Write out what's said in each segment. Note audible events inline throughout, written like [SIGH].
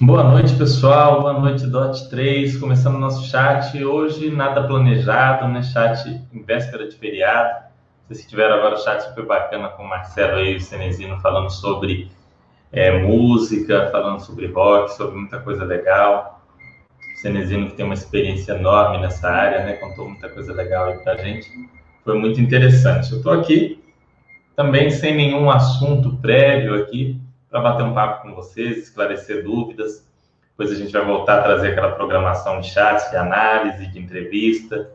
Boa noite, pessoal. Boa noite, Dot 3. Começando nosso chat. Hoje, nada planejado, né? Chat em véspera de feriado. Vocês tiveram agora o chat super bacana com o Marcelo e o Cenezino falando sobre é, música, falando sobre rock, sobre muita coisa legal. O Cenezino que tem uma experiência enorme nessa área, né? Contou muita coisa legal aí pra gente. Foi muito interessante. Eu estou aqui também sem nenhum assunto prévio aqui para bater um papo com vocês, esclarecer dúvidas. Depois a gente vai voltar a trazer aquela programação de chat, de análise, de entrevista.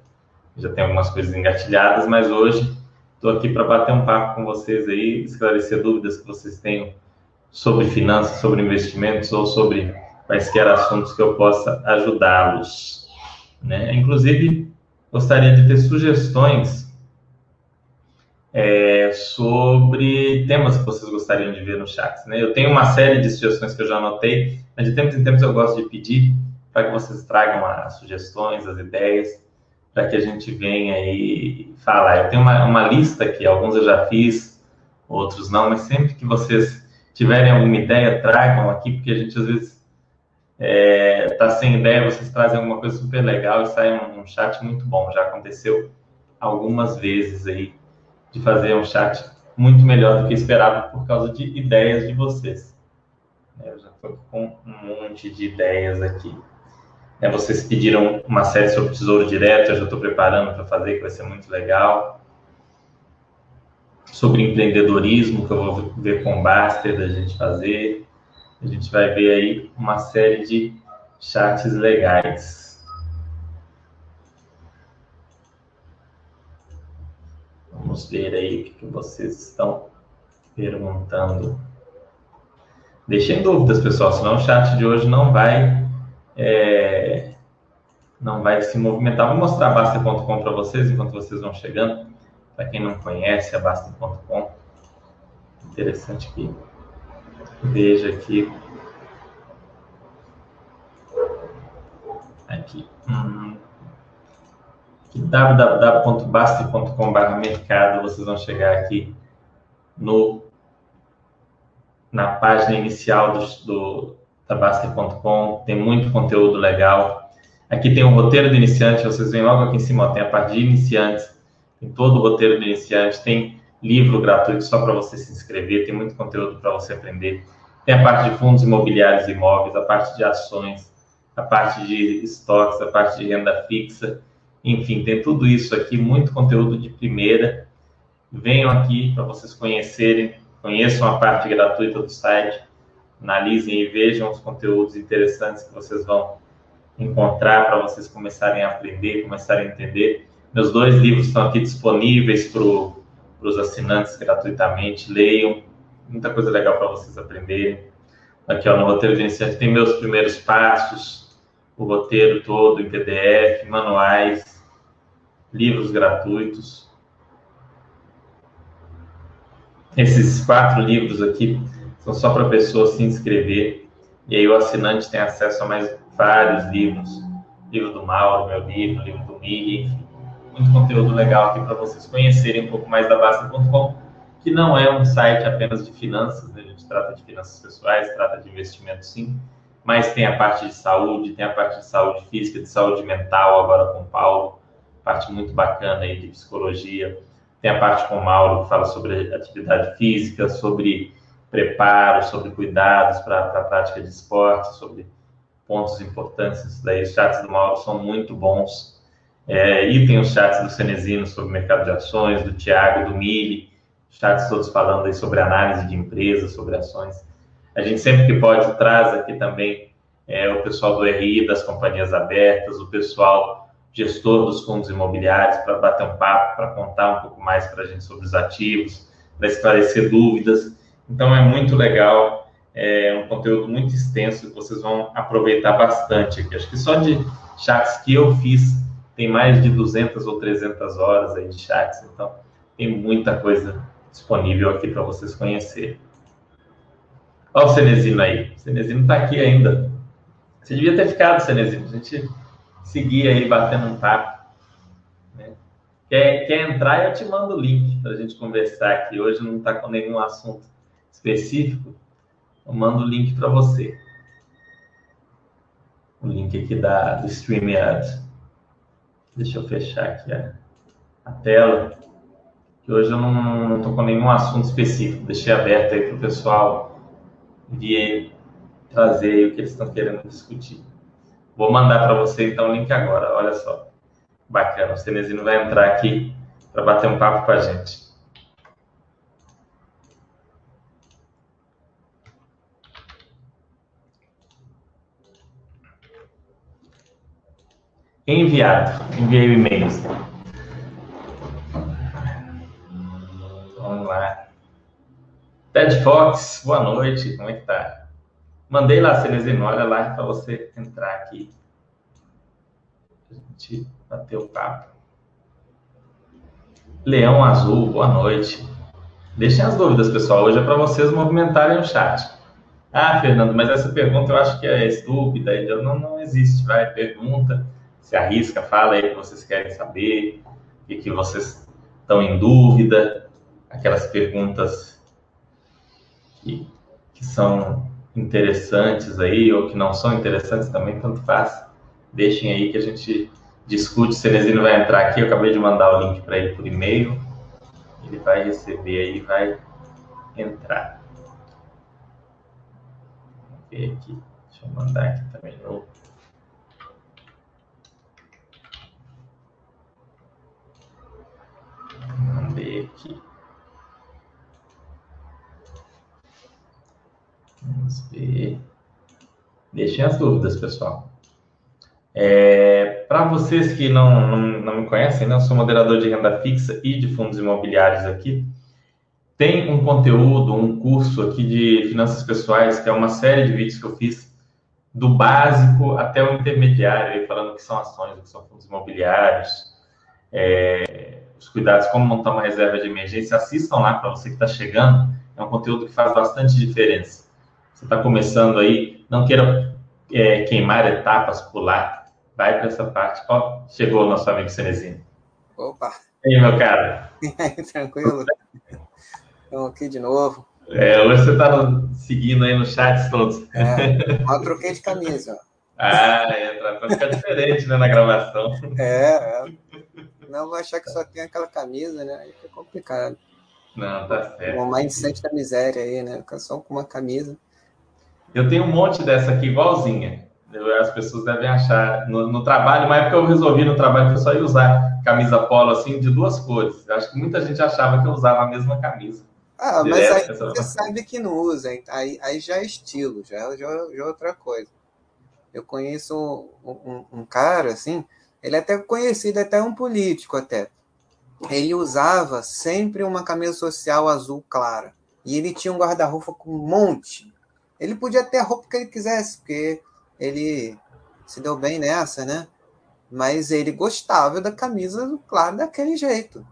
Já tem algumas coisas engatilhadas, mas hoje estou aqui para bater um papo com vocês aí, esclarecer dúvidas que vocês tenham sobre finanças, sobre investimentos ou sobre quaisquer assuntos que eu possa ajudá-los. Né? Inclusive, gostaria de ter sugestões é, sobre temas que vocês gostariam de ver no chat. Né? Eu tenho uma série de sugestões que eu já anotei, mas de tempos em tempos eu gosto de pedir para que vocês tragam as sugestões, as ideias, para que a gente venha e falar. Eu tenho uma, uma lista aqui, alguns eu já fiz, outros não, mas sempre que vocês tiverem alguma ideia, tragam aqui, porque a gente às vezes está é, tá sem ideia, vocês trazem alguma coisa super legal e sai um, um chat muito bom. Já aconteceu algumas vezes aí de fazer um chat muito melhor do que esperava por causa de ideias de vocês. Eu já estou com um monte de ideias aqui. É, vocês pediram uma série sobre Tesouro Direto, eu já estou preparando para fazer, que vai ser muito legal. Sobre empreendedorismo, que eu vou ver com o Baster da gente fazer. A gente vai ver aí uma série de chats legais. Vamos ver aí o que vocês estão perguntando. Deixem dúvidas, pessoal, senão o chat de hoje não vai é, não vai se movimentar. Vou mostrar a Basta.com para vocês enquanto vocês vão chegando. Para quem não conhece a Basta.com, interessante que veja aqui. Aqui. Hum www.basta.com.br mercado, vocês vão chegar aqui no, na página inicial do, do da Basta.com, tem muito conteúdo legal. Aqui tem um roteiro do iniciante, vocês veem logo aqui em cima, ó, tem a parte de iniciantes, tem todo o roteiro do iniciante, tem livro gratuito só para você se inscrever, tem muito conteúdo para você aprender. Tem a parte de fundos imobiliários e imóveis, a parte de ações, a parte de estoques, a parte de renda fixa enfim, tem tudo isso aqui, muito conteúdo de primeira. Venham aqui para vocês conhecerem, conheçam a parte gratuita do site, analisem e vejam os conteúdos interessantes que vocês vão encontrar para vocês começarem a aprender, começarem a entender. Meus dois livros estão aqui disponíveis para os assinantes gratuitamente. Leiam, muita coisa legal para vocês aprenderem. Aqui ó, no roteiro de iniciante tem meus primeiros passos, o roteiro todo em PDF, manuais, livros gratuitos. Esses quatro livros aqui são só para a pessoa se inscrever e aí o assinante tem acesso a mais vários livros. Livro do Mauro, meu livro, livro do Miri, enfim. Muito conteúdo legal aqui para vocês conhecerem um pouco mais da Basta.com, que não é um site apenas de finanças, né? a gente trata de finanças pessoais, trata de investimento sim, mas tem a parte de saúde, tem a parte de saúde física, de saúde mental, agora com o Paulo, parte muito bacana aí de psicologia. Tem a parte com o Mauro, que fala sobre atividade física, sobre preparo, sobre cuidados para a prática de esporte, sobre pontos importantes. Isso daí, os chats do Mauro são muito bons. É, e tem os chats do Cenezino sobre mercado de ações, do Tiago, do Mili, chats todos falando aí sobre análise de empresas, sobre ações. A gente sempre que pode traz aqui também é, o pessoal do RI, das companhias abertas, o pessoal gestor dos fundos imobiliários para bater um papo, para contar um pouco mais para a gente sobre os ativos, para esclarecer dúvidas. Então é muito legal, é um conteúdo muito extenso que vocês vão aproveitar bastante aqui. Acho que só de chats que eu fiz tem mais de 200 ou 300 horas aí de chats, então tem muita coisa disponível aqui para vocês conhecerem. Olha o Cenezino aí. O Cenezino está aqui ainda. Você devia ter ficado, Cenezino. A gente seguia aí batendo um papo. Né? Quer, quer entrar? Eu te mando o link para a gente conversar aqui. Hoje não está com nenhum assunto específico. Eu mando o link para você. o link aqui da, do StreamYard. Deixa eu fechar aqui a, a tela. Que hoje eu não estou com nenhum assunto específico. Deixei aberto aí para o pessoal vir trazer o que eles estão querendo discutir. Vou mandar para você então o link agora. Olha só. Bacana. O Cenezino vai entrar aqui para bater um papo com a gente. Enviado. Enviei o e-mail. Vamos lá. Ted Fox, boa noite. Como é que tá? Mandei lá, Cenezino, olha lá para você entrar aqui. A gente bater o papo. Leão Azul, boa noite. Deixem as dúvidas, pessoal. Hoje é para vocês movimentarem o chat. Ah, Fernando, mas essa pergunta eu acho que é estúpida. Não, não existe. Vai, pergunta se arrisca, fala aí o que vocês querem saber, o que vocês estão em dúvida, aquelas perguntas que, que são interessantes aí ou que não são interessantes também, tanto faz. Deixem aí que a gente discute. O Cenezino vai entrar aqui, eu acabei de mandar o link para ele por e-mail. Ele vai receber aí, vai entrar. Vamos ver aqui. Deixa eu mandar aqui também no ver aqui. Vamos ver. Deixem as dúvidas, pessoal. É, Para vocês que não, não, não, me conhecem, né, eu sou moderador de renda fixa e de fundos imobiliários aqui. Tem um conteúdo, um curso aqui de finanças pessoais, que é uma série de vídeos que eu fiz do básico até o intermediário, falando que são ações, que são fundos imobiliários, é, os cuidados, como montar uma reserva de emergência, assistam lá para você que está chegando. É um conteúdo que faz bastante diferença. Você está começando aí, não queira é, queimar etapas, pular. Vai para essa parte. Ó, chegou o nosso amigo Cenezinho. Opa! E aí, meu cara? [LAUGHS] Tranquilo? Estamos aqui de novo. É, hoje você está seguindo aí nos chats todos. É, eu troquei de camisa. [LAUGHS] Ah, é, para ficar diferente né, na gravação. É, é. Não vou achar que só tem aquela camisa, né? Aí fica complicado. Não, tá certo. O mindset da miséria aí, né? Fica só com uma camisa. Eu tenho um monte dessa aqui igualzinha. As pessoas devem achar. No, no trabalho, uma época eu resolvi no trabalho que eu só ia usar camisa polo assim de duas cores. Eu acho que muita gente achava que eu usava a mesma camisa. Ah, mas aí você sabe que não usa, aí, aí já é estilo, já, já, já é outra coisa. Eu conheço um, um, um cara, assim, ele é até conhecido, é até um político até. Ele usava sempre uma camisa social azul clara. E ele tinha um guarda-roupa com um monte. Ele podia ter a roupa que ele quisesse, porque ele se deu bem nessa, né? Mas ele gostava da camisa clara daquele jeito.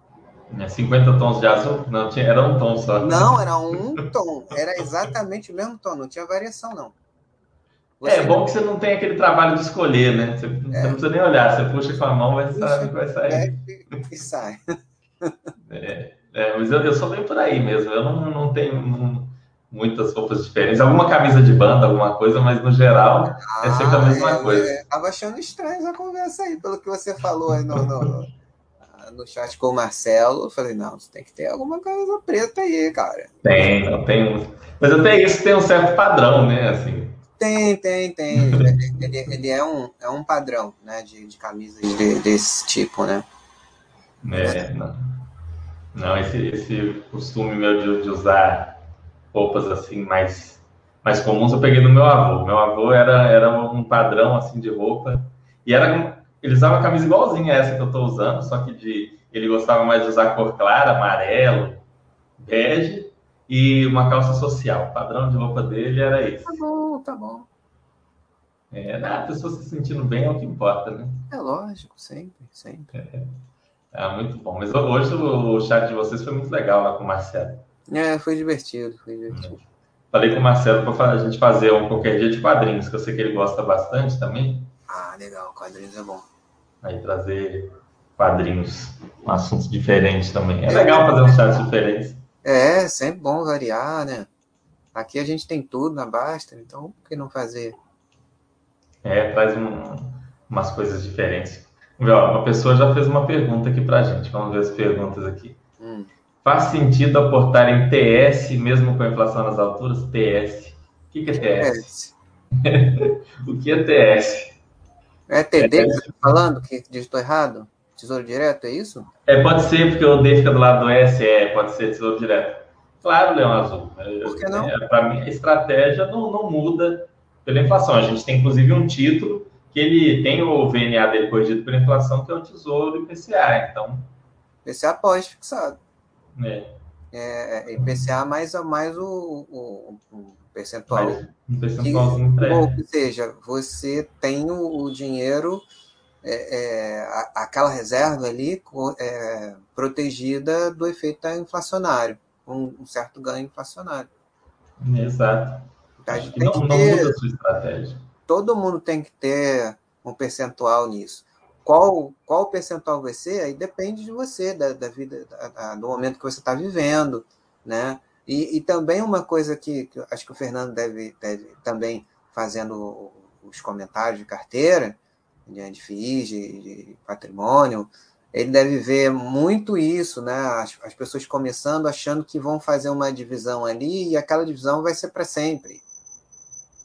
50 é tons de azul? Não, tinha, era um tom só. Não, [LAUGHS] era um tom. Era exatamente o mesmo tom, não tinha variação, não. Você é bom que você não tem aquele trabalho de escolher, né? Você, é. você não precisa nem olhar, você puxa com a mão, vai sabe vai sair. É, e sai. [LAUGHS] É, é, mas eu, eu sou bem por aí mesmo. Eu não, não tenho muitas roupas diferentes. Alguma camisa de banda, alguma coisa, mas no geral ah, é sempre a mesma é, coisa. É, tava achando estranho essa conversa aí, pelo que você falou aí no, no, no chat com o Marcelo. Eu falei, não, você tem que ter alguma camisa preta aí, cara. Tem, não tem. Mas até isso tem um certo padrão, né? Assim, tem, tem, tem. ele, ele é, um, é um padrão, né, de, de camisas de, desse tipo, né? É, não. Não, esse, esse costume meu de, de usar roupas assim mais, mais comuns eu peguei do meu avô. Meu avô era, era um padrão assim de roupa e era ele usava camisa igualzinha a essa que eu estou usando, só que de ele gostava mais de usar cor clara, amarelo, bege e uma calça social. O padrão de roupa dele era esse. Tá bom, tá bom. É, a pessoa se sentindo bem é o que importa, né? É lógico, sempre, sempre. É, é muito bom. Mas hoje o chat de vocês foi muito legal lá com o Marcelo. É, foi divertido, foi divertido. É. Falei com o Marcelo para a gente fazer um qualquer dia de quadrinhos, que eu sei que ele gosta bastante também. Ah, legal, quadrinhos é bom. Aí trazer quadrinhos, um assunto diferente também. É legal fazer uns chats diferentes. É, sempre bom variar, né? Aqui a gente tem tudo na Basta, então por que não fazer? É, traz um, umas coisas diferentes. Uma pessoa já fez uma pergunta aqui para a gente. Vamos ver as perguntas aqui. Faz sentido aportar em TS mesmo com a inflação nas alturas? TS. O que, que é TS? [LAUGHS] o que é TS? É TD que você está falando, que digitou errado? Tesouro Direto, é isso? É, pode ser, porque o D fica do lado do S, é, pode ser Tesouro Direto. Claro, Leão Azul. Por que não? É, Para mim, a estratégia não, não muda pela inflação. A gente tem, inclusive, um título que ele tem o VNA dele corrigido pela inflação, que é o Tesouro IPCA. Então... IPCA pós-fixado. É. É, é IPCA mais, mais o, o, o percentual. Mais um que, Ou seja, você tem o, o dinheiro é, é, aquela reserva ali é, protegida do efeito inflacionário, um, um certo ganho inflacionário. Exato. Então, a gente não, tem que ter, não muda a sua estratégia. Todo mundo tem que ter um percentual nisso. Qual, qual o percentual vai ser? Aí depende de você, da, da vida, da, do momento que você está vivendo, né? E, e, também uma coisa que, que acho que o Fernando deve, deve também fazendo os comentários de carteira, de, FIIs, de, de, patrimônio, ele deve ver muito isso, né? As, as, pessoas começando achando que vão fazer uma divisão ali e aquela divisão vai ser para sempre.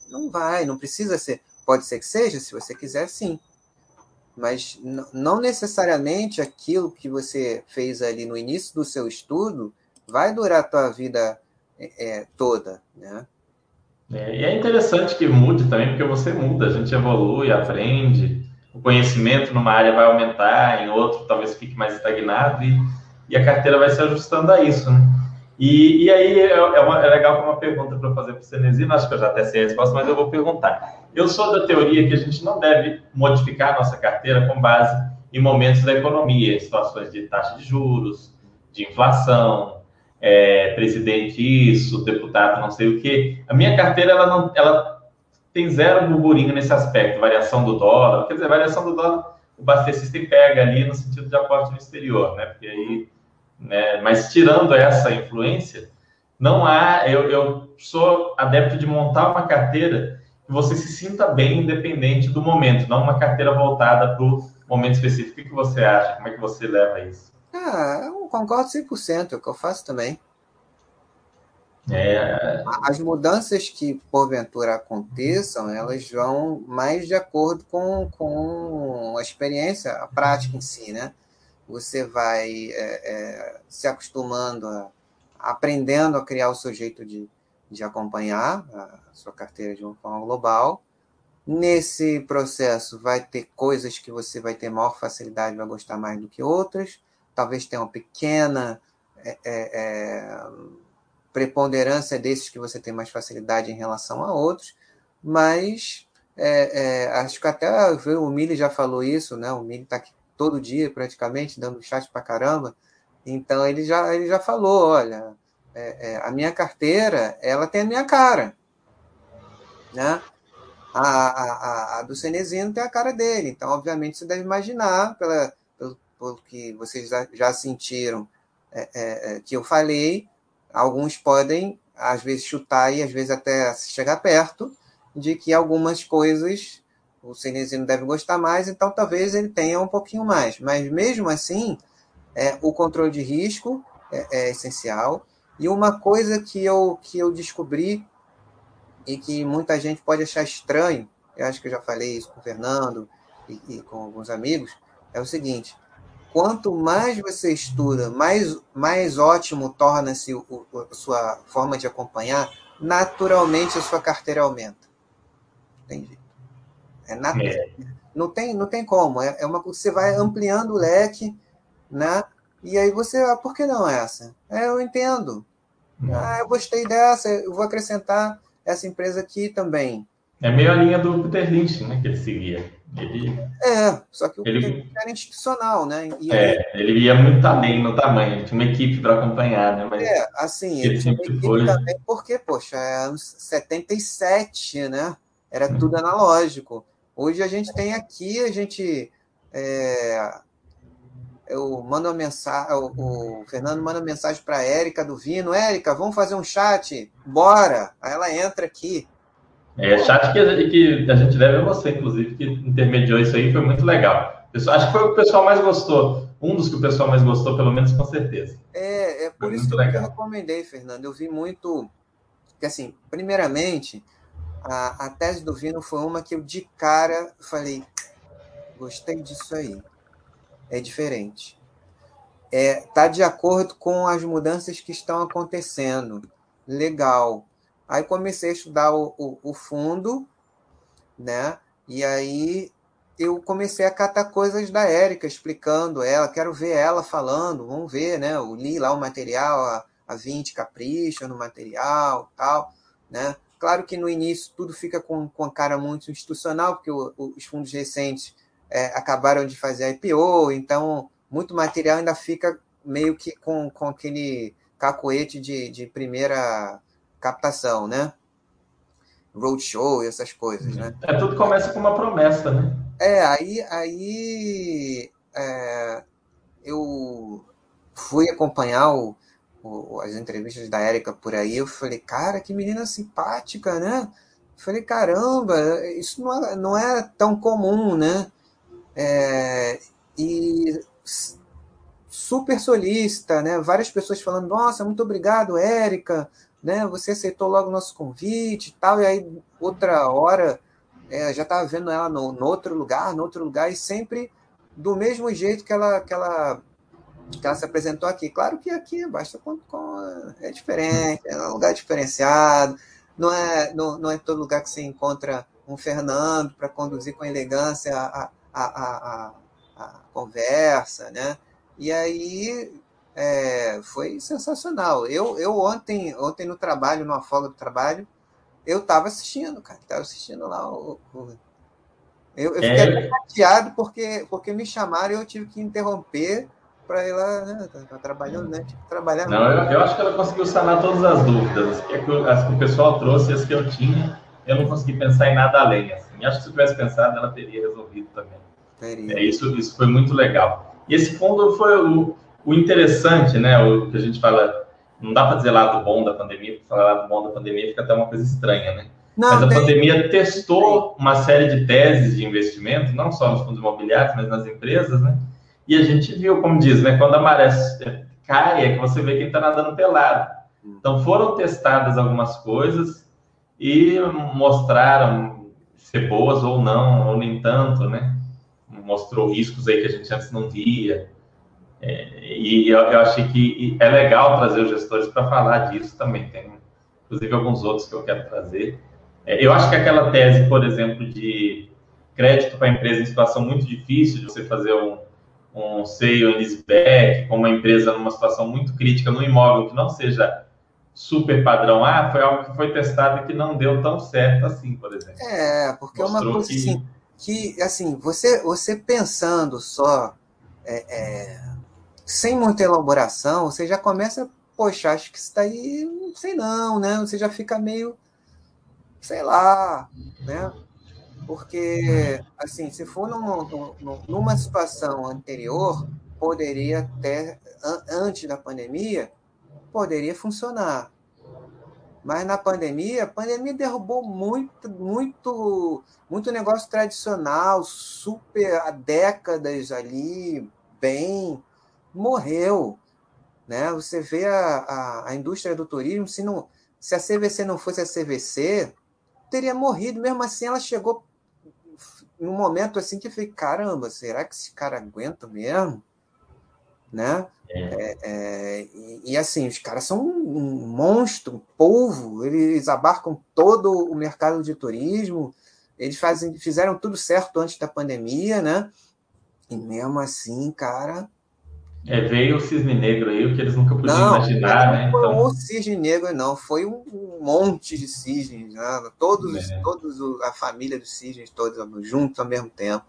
Não vai, não precisa ser. Pode ser que seja, se você quiser, sim. Mas não necessariamente aquilo que você fez ali no início do seu estudo vai durar a tua vida é, é toda, né? É, e é interessante que mude também, porque você muda, a gente evolui, aprende, o conhecimento numa área vai aumentar, em outro talvez fique mais estagnado e, e a carteira vai se ajustando a isso, né? E, e aí é, é, uma, é legal uma pergunta para fazer para o Cenezino, acho que eu já até sei a resposta, mas eu vou perguntar. Eu sou da teoria que a gente não deve modificar nossa carteira com base em momentos da economia, situações de taxa de juros, de inflação, é, presidente isso, deputado não sei o quê. A minha carteira ela não, ela tem zero burburinho nesse aspecto, variação do dólar. Quer dizer, variação do dólar, o Baster System pega ali no sentido de aporte no exterior, né? Porque aí, né? Mas tirando essa influência, não há. Eu, eu sou adepto de montar uma carteira que você se sinta bem independente do momento, não uma carteira voltada para o momento específico. O que você acha? Como é que você leva isso? Ah, eu concordo 100%, é o que eu faço também. É... As mudanças que porventura aconteçam, elas vão mais de acordo com, com a experiência, a prática em si, né? Você vai é, é, se acostumando, a, aprendendo a criar o seu jeito de, de acompanhar a sua carteira de uma forma global. Nesse processo, vai ter coisas que você vai ter maior facilidade, vai gostar mais do que outras. Talvez tenha uma pequena é, é, é preponderância desses que você tem mais facilidade em relação a outros, mas é, é, acho que até o Mili já falou isso, né? O Mili está aqui todo dia praticamente, dando chat para caramba. Então ele já, ele já falou, olha, é, é, a minha carteira, ela tem a minha cara, né? A, a, a, do Cenezino tem a cara dele. Então, obviamente, você deve imaginar, pela, pelo, pelo que vocês já, já sentiram é, é, é que eu falei, alguns podem, às vezes, chutar e às vezes até chegar perto de que algumas coisas o Cenezino deve gostar mais, então talvez ele tenha um pouquinho mais. Mas mesmo assim, é, o controle de risco é, é essencial. E uma coisa que eu, que eu descobri e que muita gente pode achar estranho, eu acho que eu já falei isso com o Fernando e, e com alguns amigos, é o seguinte: quanto mais você estuda, mais, mais ótimo torna-se a sua forma de acompanhar, naturalmente a sua carteira aumenta. Entendi. É natural. É. Não, tem, não tem como. É, é uma você vai ampliando o leque, né? E aí você, ah, por que não essa? É, eu entendo. Ah, eu gostei dessa, eu vou acrescentar essa empresa aqui também. É meio a linha do Peter Lynch, né, que ele seguia. Ele, é, só que o ele, era institucional, né? E é, ele ia muito além no tamanho, ele tinha uma equipe para acompanhar, né? Mas é, assim, ele, ele tinha uma equipe foi... também, porque, poxa, é anos 77, né? Era hum. tudo analógico. Hoje a gente tem aqui, a gente. É, eu mando uma mensagem, o, o Fernando manda uma mensagem para a Érica do Vino, Érica, vamos fazer um chat? Bora! Aí ela entra aqui. É, chat que a, que a gente deve a você, inclusive, que intermediou isso aí, foi muito legal. Acho que foi o que o pessoal mais gostou. Um dos que o pessoal mais gostou, pelo menos com certeza. É, é por foi isso que legal. eu recomendei, Fernando. Eu vi muito. Que assim, primeiramente, a, a tese do Vino foi uma que eu de cara falei, gostei disso aí. É diferente. É, tá de acordo com as mudanças que estão acontecendo. Legal. Aí comecei a estudar o, o, o fundo, né? E aí eu comecei a catar coisas da Érica, explicando ela, quero ver ela falando, vamos ver, né? Eu li lá o material, a, a 20 capricha no material, tal, né? Claro que no início tudo fica com, com a cara muito institucional, porque o, o, os fundos recentes é, acabaram de fazer IPO, então muito material ainda fica meio que com, com aquele cacoete de, de primeira captação, né? Roadshow e essas coisas, né? É, tudo começa com uma promessa, né? É, aí, aí é, eu fui acompanhar o, o, as entrevistas da Érica por aí, eu falei, cara, que menina simpática, né? Eu falei, caramba, isso não é, não é tão comum, né? É, e super solícita, né? Várias pessoas falando, nossa, muito obrigado, Érica, né? Você aceitou logo o nosso convite e tal, e aí outra hora é, já estava vendo ela no, no, outro lugar, no outro lugar, e sempre do mesmo jeito que ela, que ela, que ela se apresentou aqui. Claro que aqui basta com, com é diferente, é um lugar diferenciado, não é, não, não é todo lugar que você encontra um Fernando para conduzir com elegância a, a, a, a, a conversa, né? E aí é, foi sensacional. Eu, eu ontem, ontem no trabalho, numa folga do trabalho, eu estava assistindo, cara. Estava assistindo lá o. o... Eu, eu fiquei é... chateado porque, porque me chamaram e eu tive que interromper para ir lá, né? Tá, tá trabalhando, né? Tive que trabalhar. Não, eu, eu, acho que ela conseguiu sanar todas as dúvidas. As que, as que o pessoal trouxe, as que eu tinha, eu não consegui pensar em nada além. Assim. Acho que se tivesse pensado, ela teria resolvido também. Teria. É, isso, isso foi muito legal. E esse fundo foi o, o interessante, né? O que a gente fala, não dá para dizer lado bom da pandemia, porque falar lado bom da pandemia fica até uma coisa estranha, né? Não, mas a tem... pandemia testou uma série de teses de investimento, não só nos fundos imobiliários, mas nas empresas, né? E a gente viu, como diz, né? Quando a maré cai, é que você vê quem está nadando pelado. Então foram testadas algumas coisas e mostraram ser boas ou não, ou nem tanto, né? Mostrou riscos aí que a gente antes não via. É, e eu, eu, achei que é legal trazer os gestores para falar disso também. Tem, inclusive, alguns outros que eu quero trazer. É, eu acho que aquela tese, por exemplo, de crédito para a empresa em situação muito difícil, de você fazer um, um sale and leaseback com uma empresa numa situação muito crítica, no imóvel que não seja super padrão A, foi algo que foi testado e que não deu tão certo assim, por exemplo. É, porque é uma coisa que... assim, que, assim, você, você pensando só é, é sem muita elaboração, você já começa, poxa, acho que isso daí, não sei não, né? Você já fica meio, sei lá, né? Porque, assim, se for numa, numa situação anterior, poderia ter, antes da pandemia, poderia funcionar. Mas na pandemia, a pandemia derrubou muito, muito, muito negócio tradicional, super há décadas ali, bem, morreu. Né? Você vê a, a, a, indústria do turismo, se, não, se a CVC não fosse a CVC, teria morrido. Mesmo assim, ela chegou num momento assim que eu falei, caramba, será que esse cara aguenta mesmo? Né? É. É, é, e, e, assim, os caras são um monstro, um polvo, eles abarcam todo o mercado de turismo, eles fazem, fizeram tudo certo antes da pandemia, né? E mesmo assim, cara, é, veio o cisne negro aí, o que eles nunca podiam não, imaginar, né? Não foi então... o cisne negro, não, foi um monte de cisnes, né? todos, é. todos a família dos cisnes, todos juntos ao mesmo tempo.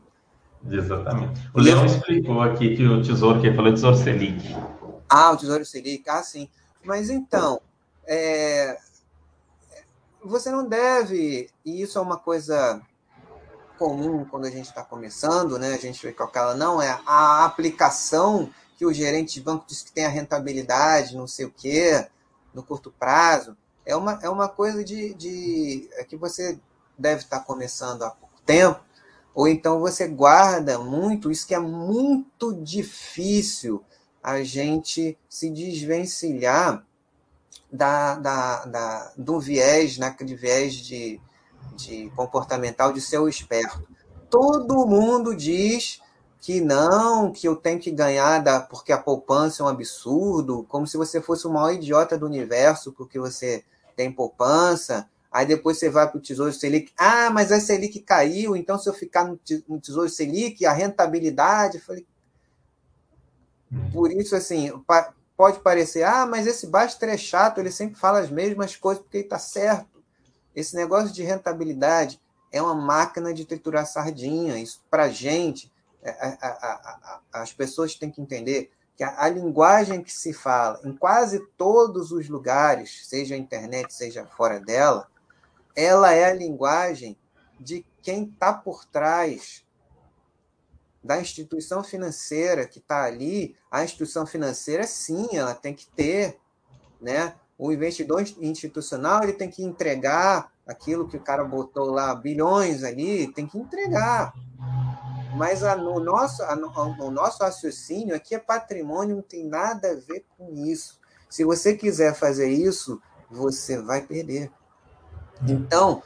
Exatamente. O Leão eu... explicou aqui que o tesouro, que ele falou, é tesouro Selic. Ah, o tesouro Selic, ah, sim. Mas então, é... você não deve, e isso é uma coisa comum quando a gente está começando, né? A gente vê que aquela não é a aplicação que o gerente de banco diz que tem a rentabilidade, não sei o quê, no curto prazo. É uma, é uma coisa de, de é que você deve estar começando há pouco tempo, ou então você guarda muito, isso que é muito difícil a gente se desvencilhar da, da, da, do viés, naquele viés de, de comportamental de ser o esperto. Todo mundo diz que não, que eu tenho que ganhar da, porque a poupança é um absurdo, como se você fosse o maior idiota do universo porque você tem poupança. Aí depois você vai para o Tesouro Selic. Ah, mas a Selic caiu, então se eu ficar no Tesouro Selic, a rentabilidade. Falei. Por isso, assim, pode parecer, ah, mas esse Baster é chato, ele sempre fala as mesmas coisas porque ele está certo. Esse negócio de rentabilidade é uma máquina de triturar sardinha. Isso, para gente, as pessoas têm que entender que a, linguagem que se fala em quase todos os lugares, seja a internet, seja fora dela, ela é a linguagem de quem está por trás da instituição financeira que está ali. A instituição financeira, sim, ela tem que ter, né? O investidor institucional ele tem que entregar aquilo que o cara botou lá, bilhões ali, tem que entregar. Mas a, no, nosso, a, no nosso raciocínio aqui é patrimônio, não tem nada a ver com isso. Se você quiser fazer isso, você vai perder. Então,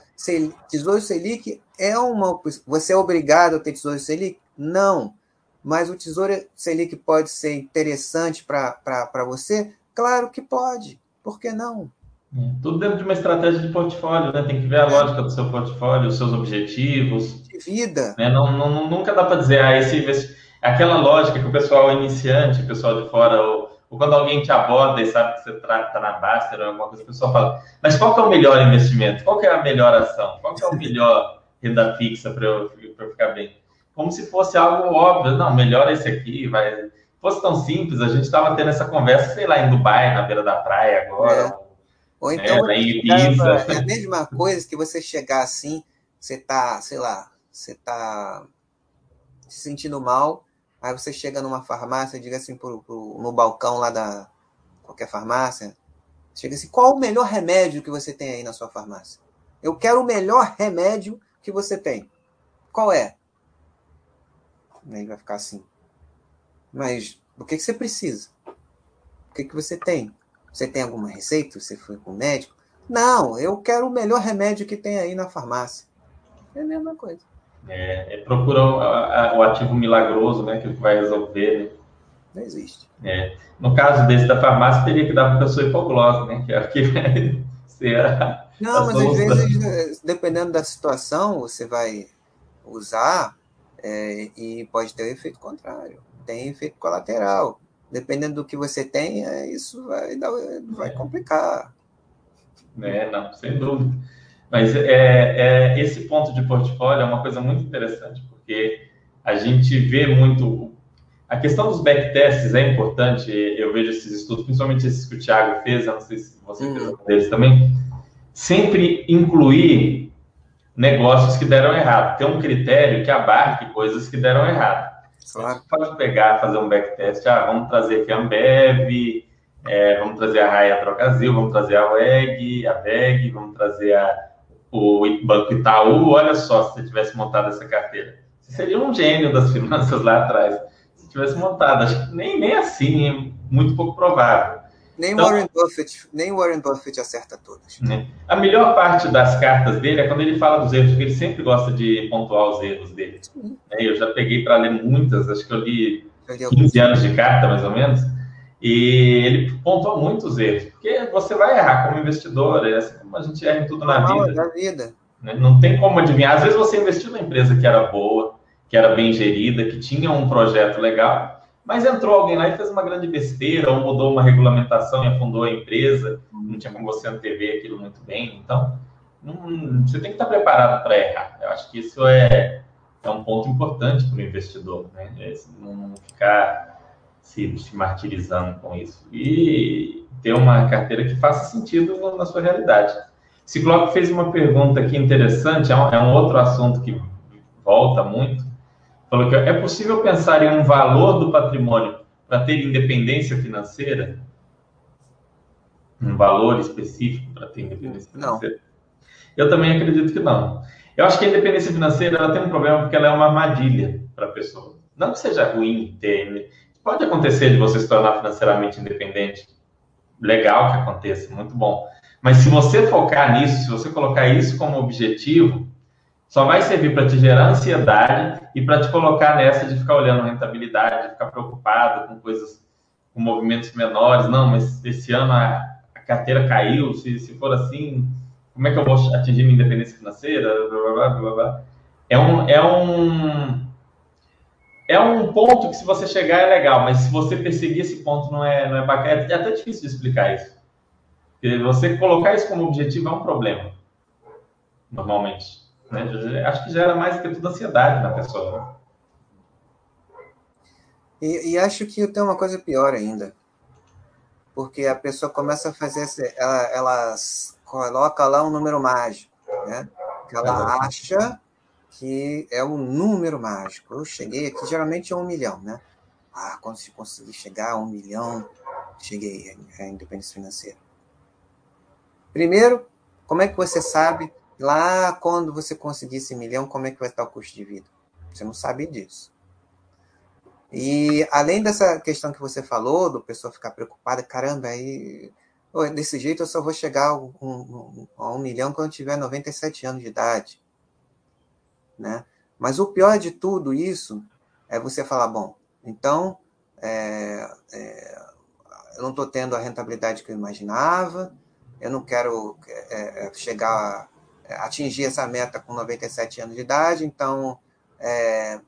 Tesouro Selic é uma. Você é obrigado a ter Tesouro Selic? Não. Mas o Tesouro Selic pode ser interessante para você? Claro que pode. Por que não? É, tudo dentro de uma estratégia de portfólio, né? Tem que ver a lógica do seu portfólio, os seus objetivos. Vida. Né? Não, não, nunca dá para dizer, ah, esse, aquela lógica que o pessoal iniciante, o pessoal de fora, ou, ou quando alguém te aborda e sabe que você está na Baster ou alguma coisa, o pessoal fala, mas qual que é o melhor investimento? Qual que é a melhor ação? Qual que é o [LAUGHS] melhor renda fixa para eu, eu ficar bem? Como se fosse algo óbvio. Não, melhor esse aqui, vai... Se fosse tão simples, a gente estava tendo essa conversa, sei lá, em Dubai, na beira da praia agora, é ou então é, é a mesma coisa que você chegar assim, você tá, sei lá, você tá se sentindo mal, aí você chega numa farmácia, diga assim pro, pro, no balcão lá da qualquer farmácia, chega assim, qual o melhor remédio que você tem aí na sua farmácia? Eu quero o melhor remédio que você tem. Qual é? Aí vai ficar assim. Mas o que, que você precisa? O que, que você tem? Você tem alguma receita? Você foi com o médico? Não, eu quero o melhor remédio que tem aí na farmácia. É a mesma coisa. É, é procura o, a, o, ativo milagroso, né? Que vai resolver. Né? Não existe. É. No caso desse da farmácia, teria que dar para a pessoa hipoglose, né? Que é o que vai [LAUGHS] ser a, Não, a mas às vezes, eh, dependendo da situação, você vai usar é, e pode ter o um efeito contrário. Tem efeito colateral dependendo do que você tem, isso vai, dar, vai complicar. É, não, sem dúvida. Mas é, é, esse ponto de portfólio é uma coisa muito interessante, porque a gente vê muito. A questão dos backtests é importante, eu vejo esses estudos, principalmente esses que o Thiago fez, eu não sei se você uhum. fez algum deles também, sempre incluir negócios que deram errado. Tem um critério que abarque coisas que deram errado. Claro. pode pegar, fazer um backtest. Ah, vamos trazer aqui a Ambev, é, vamos trazer a Raia Drogazil, vamos trazer a WEG, a VEG, vamos trazer a, o Banco Itaú. Olha só, se você tivesse montado essa carteira. Você seria um gênio das finanças lá atrás. Se tivesse montado, acho que nem, nem assim, é muito pouco provável. Nem, então, Warren Buffett, nem Warren Buffett acerta todas. Né? A melhor parte das cartas dele é quando ele fala dos erros, porque ele sempre gosta de pontuar os erros dele. É, eu já peguei para ler muitas, acho que eu li 15 anos de carta, mais ou menos, e ele pontuou muitos erros, porque você vai errar como investidor, é assim como a gente erra em tudo na vida. Da vida. Né? Não tem como adivinhar. Às vezes você investiu numa empresa que era boa, que era bem gerida, que tinha um projeto legal, mas entrou alguém lá e fez uma grande besteira, ou mudou uma regulamentação e afundou a empresa, não tinha como você antever aquilo muito bem. Então, não, você tem que estar preparado para errar. Eu acho que isso é, é um ponto importante para o investidor, né? É não ficar se, se martirizando com isso. E ter uma carteira que faça sentido na sua realidade. Ciclope fez uma pergunta aqui interessante, é um, é um outro assunto que volta muito, Falou que é possível pensar em um valor do patrimônio para ter independência financeira? Um valor específico para ter independência financeira? Eu também acredito que não. Eu acho que a independência financeira ela tem um problema porque ela é uma armadilha para a pessoa. Não que seja ruim ter. Pode acontecer de você se tornar financeiramente independente. Legal que aconteça, muito bom. Mas se você focar nisso, se você colocar isso como objetivo, só vai servir para te gerar ansiedade e para te colocar nessa de ficar olhando rentabilidade, de ficar preocupado com coisas, com movimentos menores. Não, mas esse ano a, a carteira caiu, se, se for assim, como é que eu vou atingir minha independência financeira? Blá, blá, blá. É um, é um é um ponto que se você chegar é legal, mas se você perseguir esse ponto não é, não é bacana. É até difícil de explicar isso. Porque você colocar isso como objetivo é um problema, normalmente. Né? Acho que gera mais que tudo ansiedade na pessoa. Né? E, e, acho que tem uma coisa pior ainda. Porque a pessoa começa a fazer, ela, elas coloca lá um número mágico, né? Que ela acha que é um número mágico. Eu cheguei aqui, geralmente é um milhão, né? Ah, quando se conseguir chegar a um milhão, cheguei à independência financeira. Primeiro, como é que você sabe lá quando você conseguir esse milhão, como é que vai estar o custo de vida? Você não sabe disso. E além dessa questão que você falou, do pessoa ficar preocupada, caramba, aí desse jeito eu só vou chegar a um, a um milhão quando eu tiver 97 anos de idade. Né? Mas o pior de tudo isso é você falar, bom, então é, é, eu não estou tendo a rentabilidade que eu imaginava, eu não quero é, é chegar, é, atingir essa meta com 97 anos de idade, então é,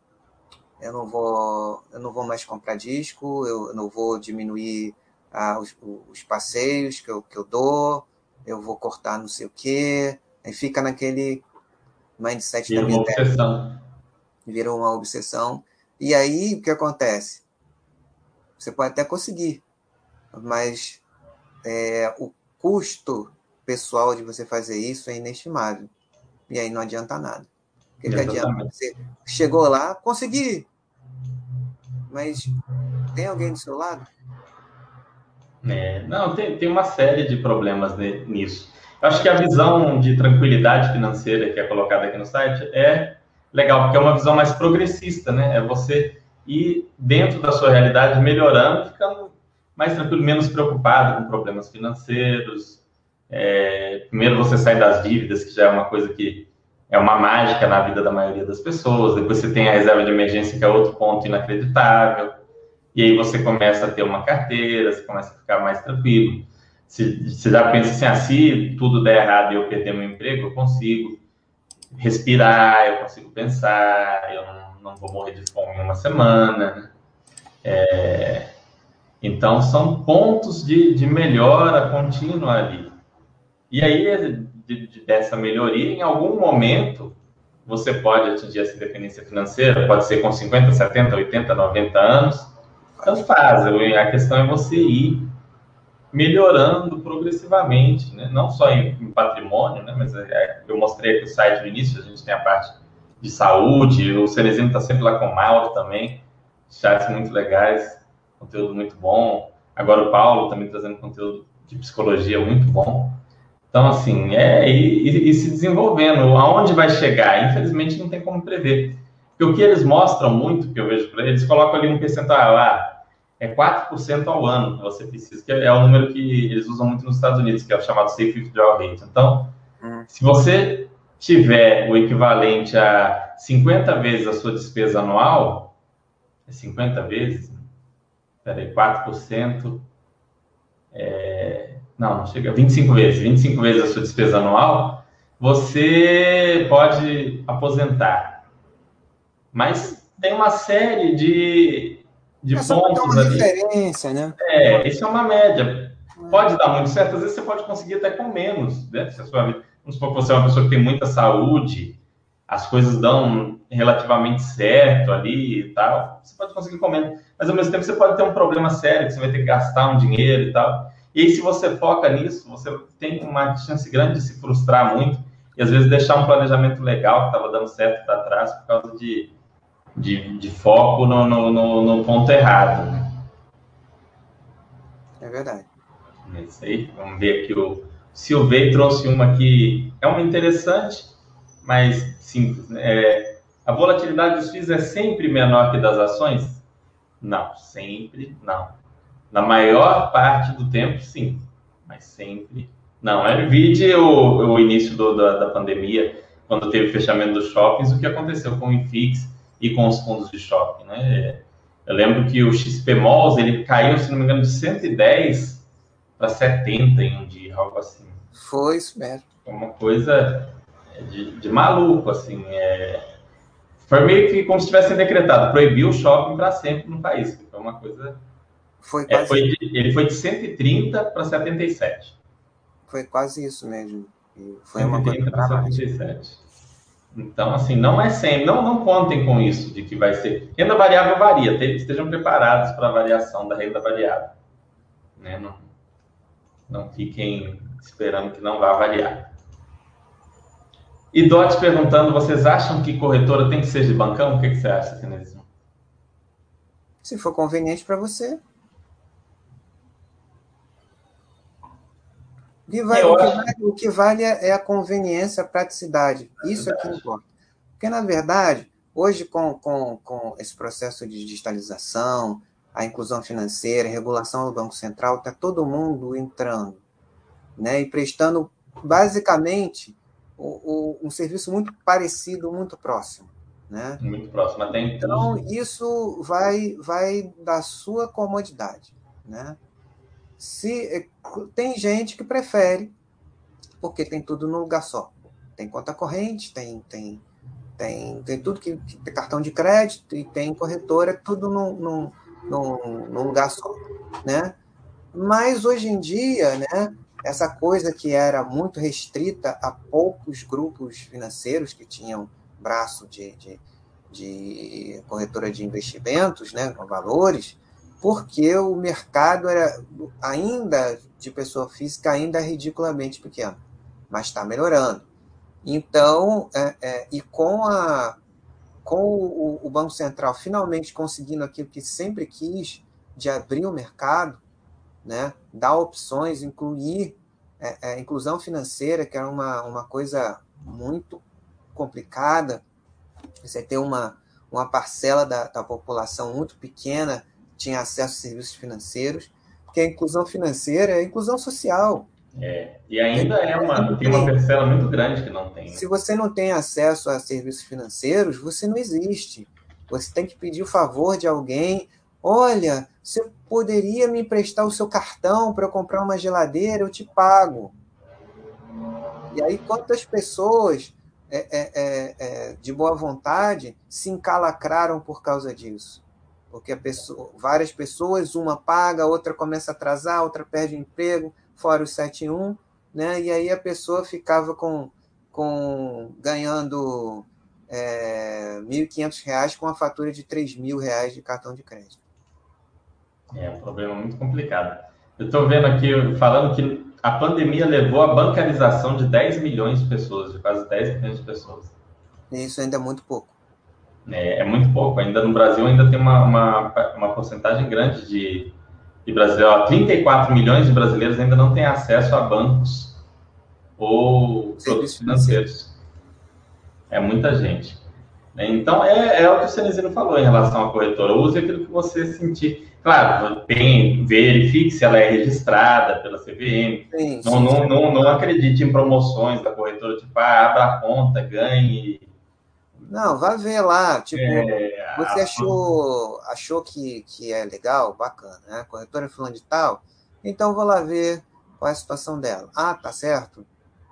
eu não vou, eu não vou mais comprar disco, eu não vou diminuir ah, os, os, passeios que eu, que eu dou, eu vou cortar não sei o quê, e fica naquele mindset Vira da minha uma obsessão. Vira uma obsessão. E aí, o que acontece? Você pode até conseguir, mas é, o custo pessoal de você fazer isso é inestimável. E aí não adianta nada. O que, que adianta? Você chegou lá, consegui. Mas tem alguém do seu lado? É, não, tem, tem uma série de problemas nisso. Acho que a visão de tranquilidade financeira que é colocada aqui no site é legal, porque é uma visão mais progressista, né? É você ir dentro da sua realidade melhorando, ficando mais tranquilo, menos preocupado com problemas financeiros. É, primeiro você sai das dívidas, que já é uma coisa que é uma mágica na vida da maioria das pessoas. Depois você tem a reserva de emergência, que é outro ponto inacreditável. E aí você começa a ter uma carteira, você começa a ficar mais tranquilo. Você já pensa assim, ah, se tudo der errado e eu perder meu emprego, eu consigo respirar, eu consigo pensar, eu não, não vou morrer de fome em uma semana. É, então, são pontos de, de melhora contínua ali. E aí, de, de, dessa melhoria, em algum momento, você pode atingir essa independência financeira, pode ser com 50, 70, 80, 90 anos, tanto faz. A questão é você ir melhorando progressivamente, né? não só em, em patrimônio, né? mas é, eu mostrei aqui o site no início, a gente tem a parte de saúde, o Cenezino está sempre lá com o Mauro também, chats muito legais, conteúdo muito bom. Agora o Paulo também trazendo conteúdo de psicologia muito bom. Então, assim, é e, e, se desenvolvendo. Aonde vai chegar? Infelizmente, não tem como prever. Porque o que eles mostram muito, que eu vejo eles, colocam ali um percentual, ah, é 4% ao ano que você precisa, que é o número que eles usam muito nos Estados Unidos, que é o chamado Safe Withdrawal Rate. Então, hum. se você tiver o equivalente a 50 vezes a sua despesa anual, é 50 vezes? Peraí, 4%. É, não, não chega, 25 vezes, 25 vezes a sua despesa anual, você pode aposentar. Mas tem uma série de de é pontos uma ali. Referência, né? É, isso é uma média. Pode dar muito certo, às vezes você pode conseguir até com menos, né? Se a sua vida, vamos supor que você é uma pessoa que tem muita saúde, as coisas dão relativamente certo ali e tal, você pode conseguir com menos. Mas ao mesmo tempo você pode ter um problema sério, que você vai ter que gastar um dinheiro e tal. E aí, se você foca nisso, você tem uma chance grande de se frustrar muito e às vezes deixar um planejamento legal que estava dando certo para trás por causa de de, de foco no, no, no, no ponto errado. Né? É verdade. É isso aí. Vamos ver aqui o, Silvei trouxe uma que é uma interessante, mas simples. Né? É, a volatilidade dos FIIs é sempre menor que das ações? Não, sempre não. Na maior parte do tempo, sim, mas sempre não. É, vide o, o início do, da, da pandemia, quando teve fechamento dos shoppings, o que aconteceu com o IFIX e com os fundos de shopping, né? Eu lembro que o XP Malls, ele caiu, se não me engano, de 110 para 70 em um dia, algo assim. Foi isso mesmo. Foi uma coisa de, de maluco, assim. É... Foi meio que como se tivessem decretado, proibiu o shopping para sempre no país. Foi uma coisa... Foi quase... É, foi de, ele foi de 130 para 77. Foi quase isso mesmo. Foi 130 uma coisa para 77. Então, assim, não é sempre, não, não contem com isso de que vai ser. Renda variável varia, estejam preparados para a variação da renda variável. Né? Não, não fiquem esperando que não vá variar. E Dot perguntando: vocês acham que corretora tem que ser de bancão? O que, que você acha, Kenesio? Se for conveniente para você. O que, vale, o, que vale, o que vale é a conveniência, a praticidade. Isso é que importa. Porque, na verdade, hoje, com, com, com esse processo de digitalização, a inclusão financeira, a regulação do Banco Central, está todo mundo entrando né, e prestando, basicamente, o, o, um serviço muito parecido, muito próximo. Né? Muito próximo, até então. Então, isso vai, vai da sua comodidade. Né? Se eh, tem gente que prefere, porque tem tudo num lugar só. Tem conta corrente, tem tem tem, tem tudo que tem cartão de crédito e tem corretora, tudo num, num, num, num lugar só, né? Mas hoje em dia, né, essa coisa que era muito restrita a poucos grupos financeiros que tinham braço de, de, de corretora de investimentos, né, valores, porque o mercado era ainda de pessoa física ainda é ridiculamente pequeno, mas está melhorando. Então, é, é, e com a com o, o, Banco Central finalmente conseguindo aquilo que sempre quis de abrir o mercado, né, dar opções, incluir é, é inclusão financeira, que era uma, uma coisa muito complicada, você ter uma, uma parcela da, da população muito pequena tinha acesso a serviços financeiros, porque a inclusão financeira é a inclusão social. É, e ainda é uma, tem uma parcela muito grande que não tem. Né? Se você não tem acesso a serviços financeiros, você não existe. Você tem que pedir o favor de alguém. Olha, você poderia me emprestar o seu cartão para eu comprar uma geladeira? Eu te pago. E aí, quantas pessoas é, é, é, é de boa vontade se encalacraram por causa disso? Porque pessoa, várias pessoas, uma paga, outra começa a atrasar, outra perde o emprego, fora o 71, né? E aí a pessoa ficava com, com ganhando é, R$ 1.500 com uma fatura de R$ 3.000 de cartão de crédito. É um problema muito complicado. Eu estou vendo aqui, falando que a pandemia levou à bancarização de 10 milhões de pessoas, de quase 10 milhões de pessoas. Isso ainda é muito pouco. É, é, muito pouco. Ainda no Brasil ainda tem uma, uma, uma porcentagem grande de, de brasileiros. 34 milhões de brasileiros ainda não têm acesso a bancos ou produtos financeiros. É muita gente. Então, é, é o que o Cenezino falou em relação à corretora. Use aquilo que você sentir. Claro, tem, verifique se ela é registrada pela CVM. Sim, não, sim, não, sim. não, não acredite em promoções da corretora, tipo, ah, abra a conta, ganhe não, vai ver lá. Tipo, é, você achou, achou que, que é legal, bacana, né? Corretora fulano de tal. Então vou lá ver qual é a situação dela. Ah, tá certo,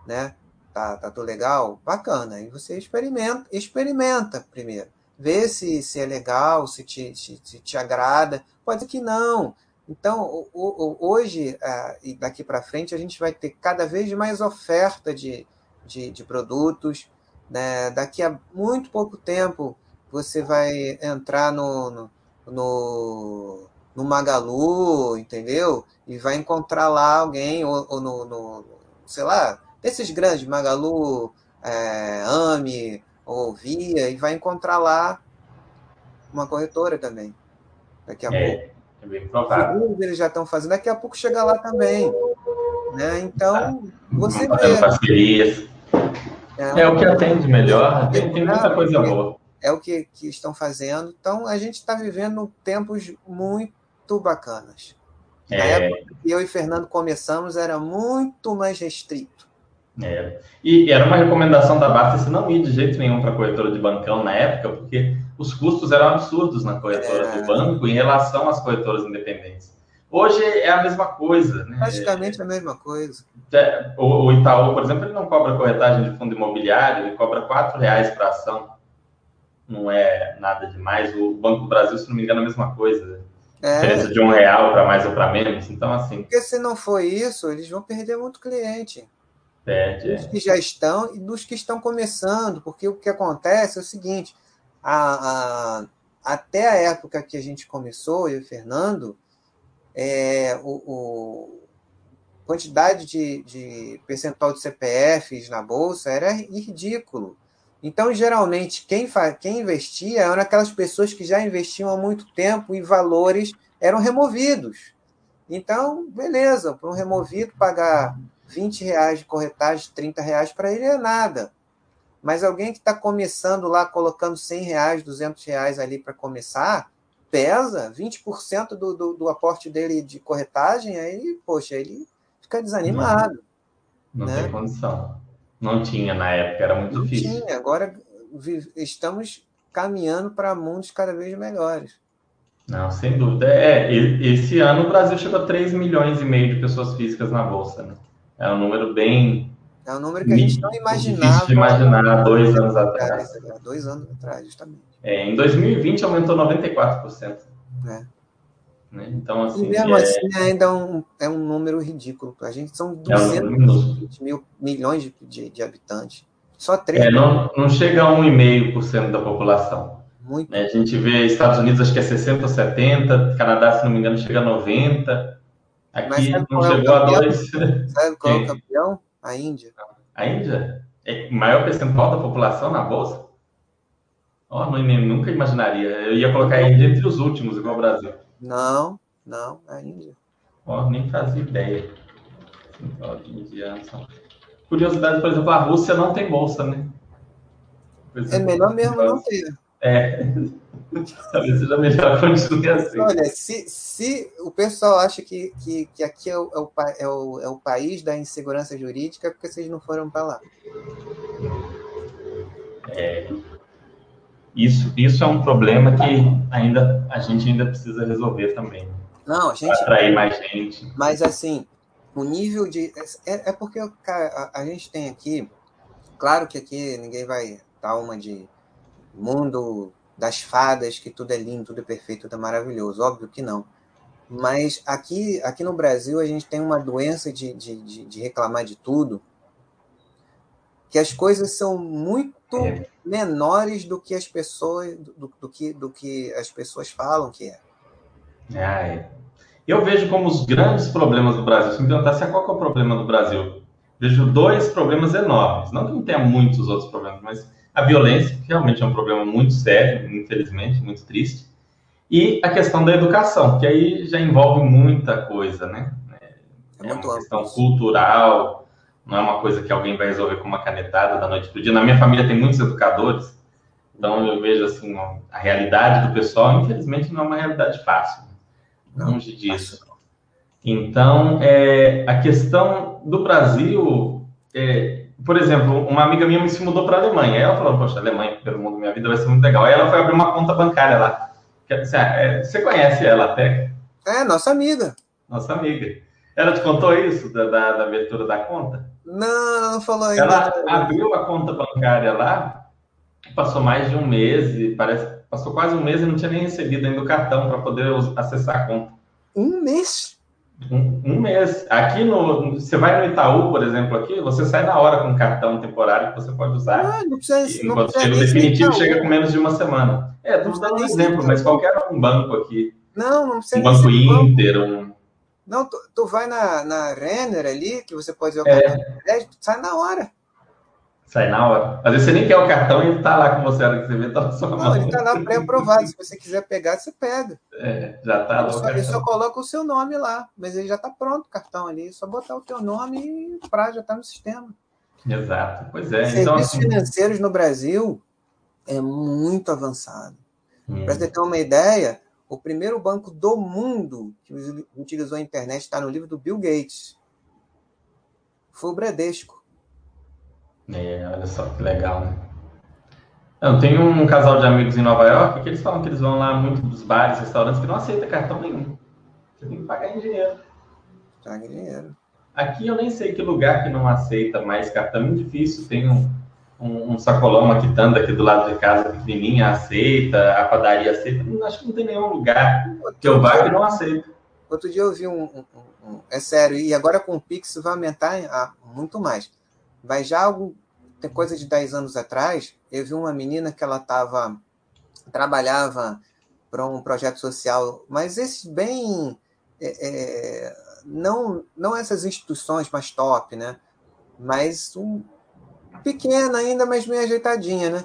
né? Tá, tá tudo legal, bacana. E você experimenta, experimenta primeiro. Vê se, se é legal, se te, se, se te agrada. Pode ser que não. Então, o, o, hoje uh, e daqui para frente, a gente vai ter cada vez mais oferta de, de, de produtos né? Daqui a muito pouco tempo você vai entrar no, no, no, no Magalu, entendeu? E vai encontrar lá alguém, ou, ou no, no, sei lá, desses grandes, Magalu, é, AMI, ou Via, e vai encontrar lá uma corretora também. Daqui a é, pouco. É bem provável. Eles já estão fazendo, daqui a pouco chega lá também. Né? Então, você fazendo parcerias. É, é, o que atende melhor, tem, tem muita coisa boa. É o que, que estão fazendo. Então, a gente está vivendo tempos muito bacanas. Na é... época que eu e Fernando começamos, era muito mais restrito. É. E era uma recomendação da Basta não ir de jeito nenhum para a corretora de bancão na época, porque os custos eram absurdos na corretora é... de banco em relação às corretoras independentes. Hoje é a mesma coisa. Né? Praticamente a mesma coisa. É, o, Itaú, por exemplo, ele não cobra corretagem de fundo imobiliário, ele cobra R$ reais para ação. Não é nada demais. O Banco do Brasil, se não me engano, é a mesma coisa. É. Diferença de um real para mais ou para menos. Então, assim. Porque se não for isso, eles vão perder muito cliente. Perde. Dos que já estão e dos que estão começando. Porque o que acontece é o seguinte: a, a até a época que a gente começou, eu e o Fernando, é, o, o quantidade de, de percentual de CPFs na bolsa era ridículo. Então, geralmente, quem, quem investia eram aquelas pessoas que já investiam há muito tempo e valores eram removidos. Então, beleza, para um removido pagar 20 reais de corretagem, 30 reais para ele é nada. Mas alguém que está começando lá, colocando 100 reais, 200 reais ali para começar, pesa 20% do, do, do aporte dele de corretagem, aí, poxa, ele fica desanimado. Não, não né? tem condição. Não tinha na época, era muito não difícil. Tinha, agora estamos caminhando para mundos cada vez melhores. Não, sem dúvida. É, esse ano o Brasil chegou a 3 milhões e meio de pessoas físicas na Bolsa. Né? É um número bem. É um número que a gente não imaginava. de imaginar há dois anos atrás. Há dois anos atrás, justamente. É, em 2020 aumentou 94%. É. Né? Então, assim. E mesmo é... assim, ainda é um, é um número ridículo. A gente são 220 é um mil milhões de, de, de, habitantes. Só 3 é, não, não chega a 1,5% da população. Muito. Né? A gente vê Estados Unidos, acho que é 60 ou 70, Canadá, se não me engano, chega a 90. Aqui não é chegou a 2. Sabe qual é o [LAUGHS] campeão? A Índia. A Índia? É maior percentual da população na Bolsa? Oh, não, nunca imaginaria. Eu ia colocar a Índia entre os últimos, igual o Brasil. Não, não, é a Índia. Oh, nem fazia ideia. Curiosidade, por exemplo, a Rússia não tem bolsa, né? é melhor mesmo não ter. É. Talvez seja melhor continuar assim. Olha, se, se o pessoal acha que, que, que aqui é o, é, o, é, o, é o país da insegurança jurídica, é porque vocês não foram para lá. É. Isso, isso é um problema que ainda a gente ainda precisa resolver também. Não, a gente. Atrair mais gente. Mas assim, o nível de. É, é porque cara, a, a, gente tem aqui. Claro que aqui ninguém vai dar uma de mundo das fadas, que tudo é lindo, tudo é perfeito, tudo é maravilhoso. Óbvio que não. Mas aqui, aqui no Brasil a gente tem uma doença de, de, de, de reclamar de tudo, que as coisas são muito é. menores do que as pessoas do, do, que, do que as pessoas falam que é. Ah, é. Eu vejo como os grandes problemas do Brasil. Se me perguntasse qual é o problema do Brasil, vejo dois problemas enormes. Não que não tenha muitos outros problemas, mas a violência, que realmente é um problema muito sério, infelizmente, muito triste, e a questão da educação, que aí já envolve muita coisa, né? É, é uma questão cultural, não é uma coisa que alguém vai resolver com uma canetada da noite para o dia. Na minha família tem muitos educadores, então eu vejo assim a realidade do pessoal, infelizmente não é uma realidade fácil, longe disso. Então, é, a questão do Brasil, é, por exemplo, uma amiga minha me se mudou para a Alemanha. Ela falou: Poxa, Alemanha, pelo mundo, minha vida vai ser muito legal. Aí ela foi abrir uma conta bancária lá. É, você conhece ela até? É, nossa amiga. Nossa amiga. Ela te contou isso, da, da, da abertura da conta? Não, não falou ainda. Ela abriu a conta bancária lá, passou mais de um mês, e parece passou quase um mês e não tinha nem recebido ainda o cartão para poder acessar a conta. Um mês? Um, um, mês. Aqui no. Você vai no Itaú, por exemplo, aqui, você sai na hora com um cartão temporário que você pode usar. Ah, não precisa, não enquanto chega o definitivo, chega com menos de uma semana. É, estou dando um exemplo, mas qualquer um banco aqui. Não, não precisa. Um banco Inter, um não, tu, tu vai na, na Renner ali, que você pode jogar é. crédito, sai na hora. Sai na hora. Às vezes você nem quer o cartão e ele tá lá com você, a hora que você vê, tá na sua Não, mão. ele tá lá pré-aprovado. Se você quiser pegar, você pega. É, já tá lá. ele só coloca o seu nome lá, mas ele já tá pronto o cartão ali. É só botar o teu nome e pra, já tá no sistema. Exato. Pois é. Então, Serviços assim, financeiros no Brasil é muito avançado. hum, Para você ter uma ideia, o primeiro banco do mundo que utilizou a internet está no livro do Bill Gates. Foi o Bradesco. É, olha só que legal, né? Eu tenho um casal de amigos em Nova York que eles falam que eles vão lá muito dos bares, restaurantes, que não aceita cartão nenhum. Você tem que pagar em dinheiro. Traga dinheiro. Aqui eu nem sei que lugar que não aceita mais cartão, é muito difícil. Tem um, um, um sacolão, uma quitanda aqui do lado de casa, pequenininha, aceita, a padaria aceita. Acho que não tem nenhum lugar que eu vá que não aceita. Outro dia eu vi um, um- um- um- É sério, e agora com o Pix vai aumentar ah, muito mais. Vai já algum. Tem coisa de 10 anos atrás, eu vi uma menina que ela tava. trabalhava para um projeto social, mas esse bem. é, é, não, não essas instituições mais top, né? Mas um, pequena ainda, mas meio ajeitadinha, né?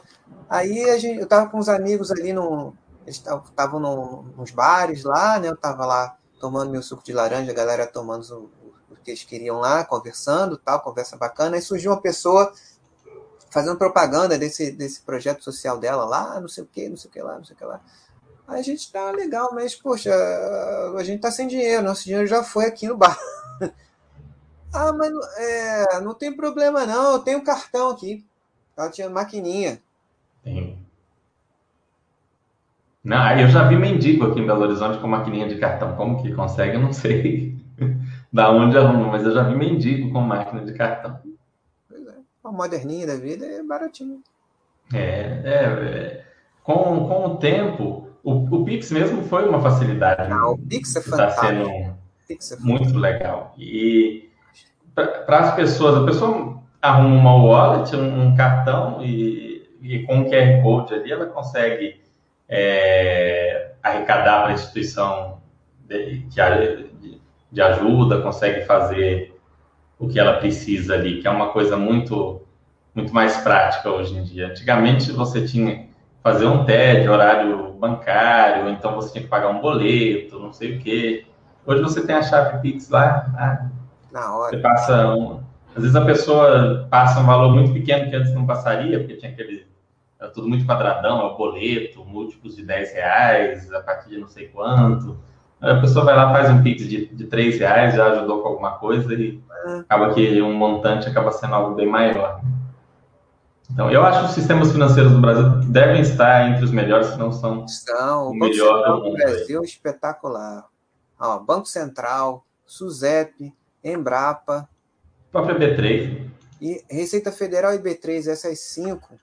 Aí a gente, eu tava com uns amigos ali no. Eles estavam no- nos bares lá, né? Eu tava lá tomando meu suco de laranja, a galera tomando que eles queriam lá, conversando, tal, conversa bacana. Aí surgiu uma pessoa fazendo propaganda desse, desse projeto social dela lá, não sei o que, não sei o que lá, não sei o que lá. Aí a gente tá legal, mas, poxa, a gente tá sem dinheiro, nosso dinheiro já foi aqui no bar. [LAUGHS] ah, mas é, não tem problema não, eu tenho um cartão aqui. Ela tinha maquininha. Tem. Não, eu já vi mendigo aqui em Belo Horizonte com maquininha de cartão. Como que consegue? Eu não sei da onde arruma, mas eu já vi mendigo com máquina de cartão. Pois é, uma moderninha da vida é baratinho. É, é, é. Com, com o tempo, o, o Pix mesmo foi uma facilidade. Ah, o Pix é Está fantástico. sendo O Pix é muito legal. E para as pessoas, a pessoa arruma uma wallet, um, um cartão e, e com o QR Code ali ela consegue é, arrecadar para a instituição de, de, de ajuda, consegue fazer o que ela precisa ali, que é uma coisa muito muito mais prática hoje em dia. Antigamente você tinha que fazer um TED, horário bancário, então você tinha que pagar um boleto, não sei o quê. Hoje você tem a chave Pix lá, ah, Na hora. você passa um. Às vezes a pessoa passa um valor muito pequeno que antes não passaria, porque tinha aquele. Era tudo muito quadradão, é o boleto, múltiplos de 10 reais, a partir de não sei quanto. Aí a pessoa vai lá, faz um Pix de, de 3 reais, já ajudou com alguma coisa e acaba que um montante acaba sendo algo bem maior. Então, eu acho que os sistemas financeiros do Brasil devem estar entre os melhores, se não são. São, o melhor Central do do mundo, Brasil é espetacular. Ó, Banco Central, SUSEP, Embrapa A própria B3. e Receita Federal e B3, essas cinco.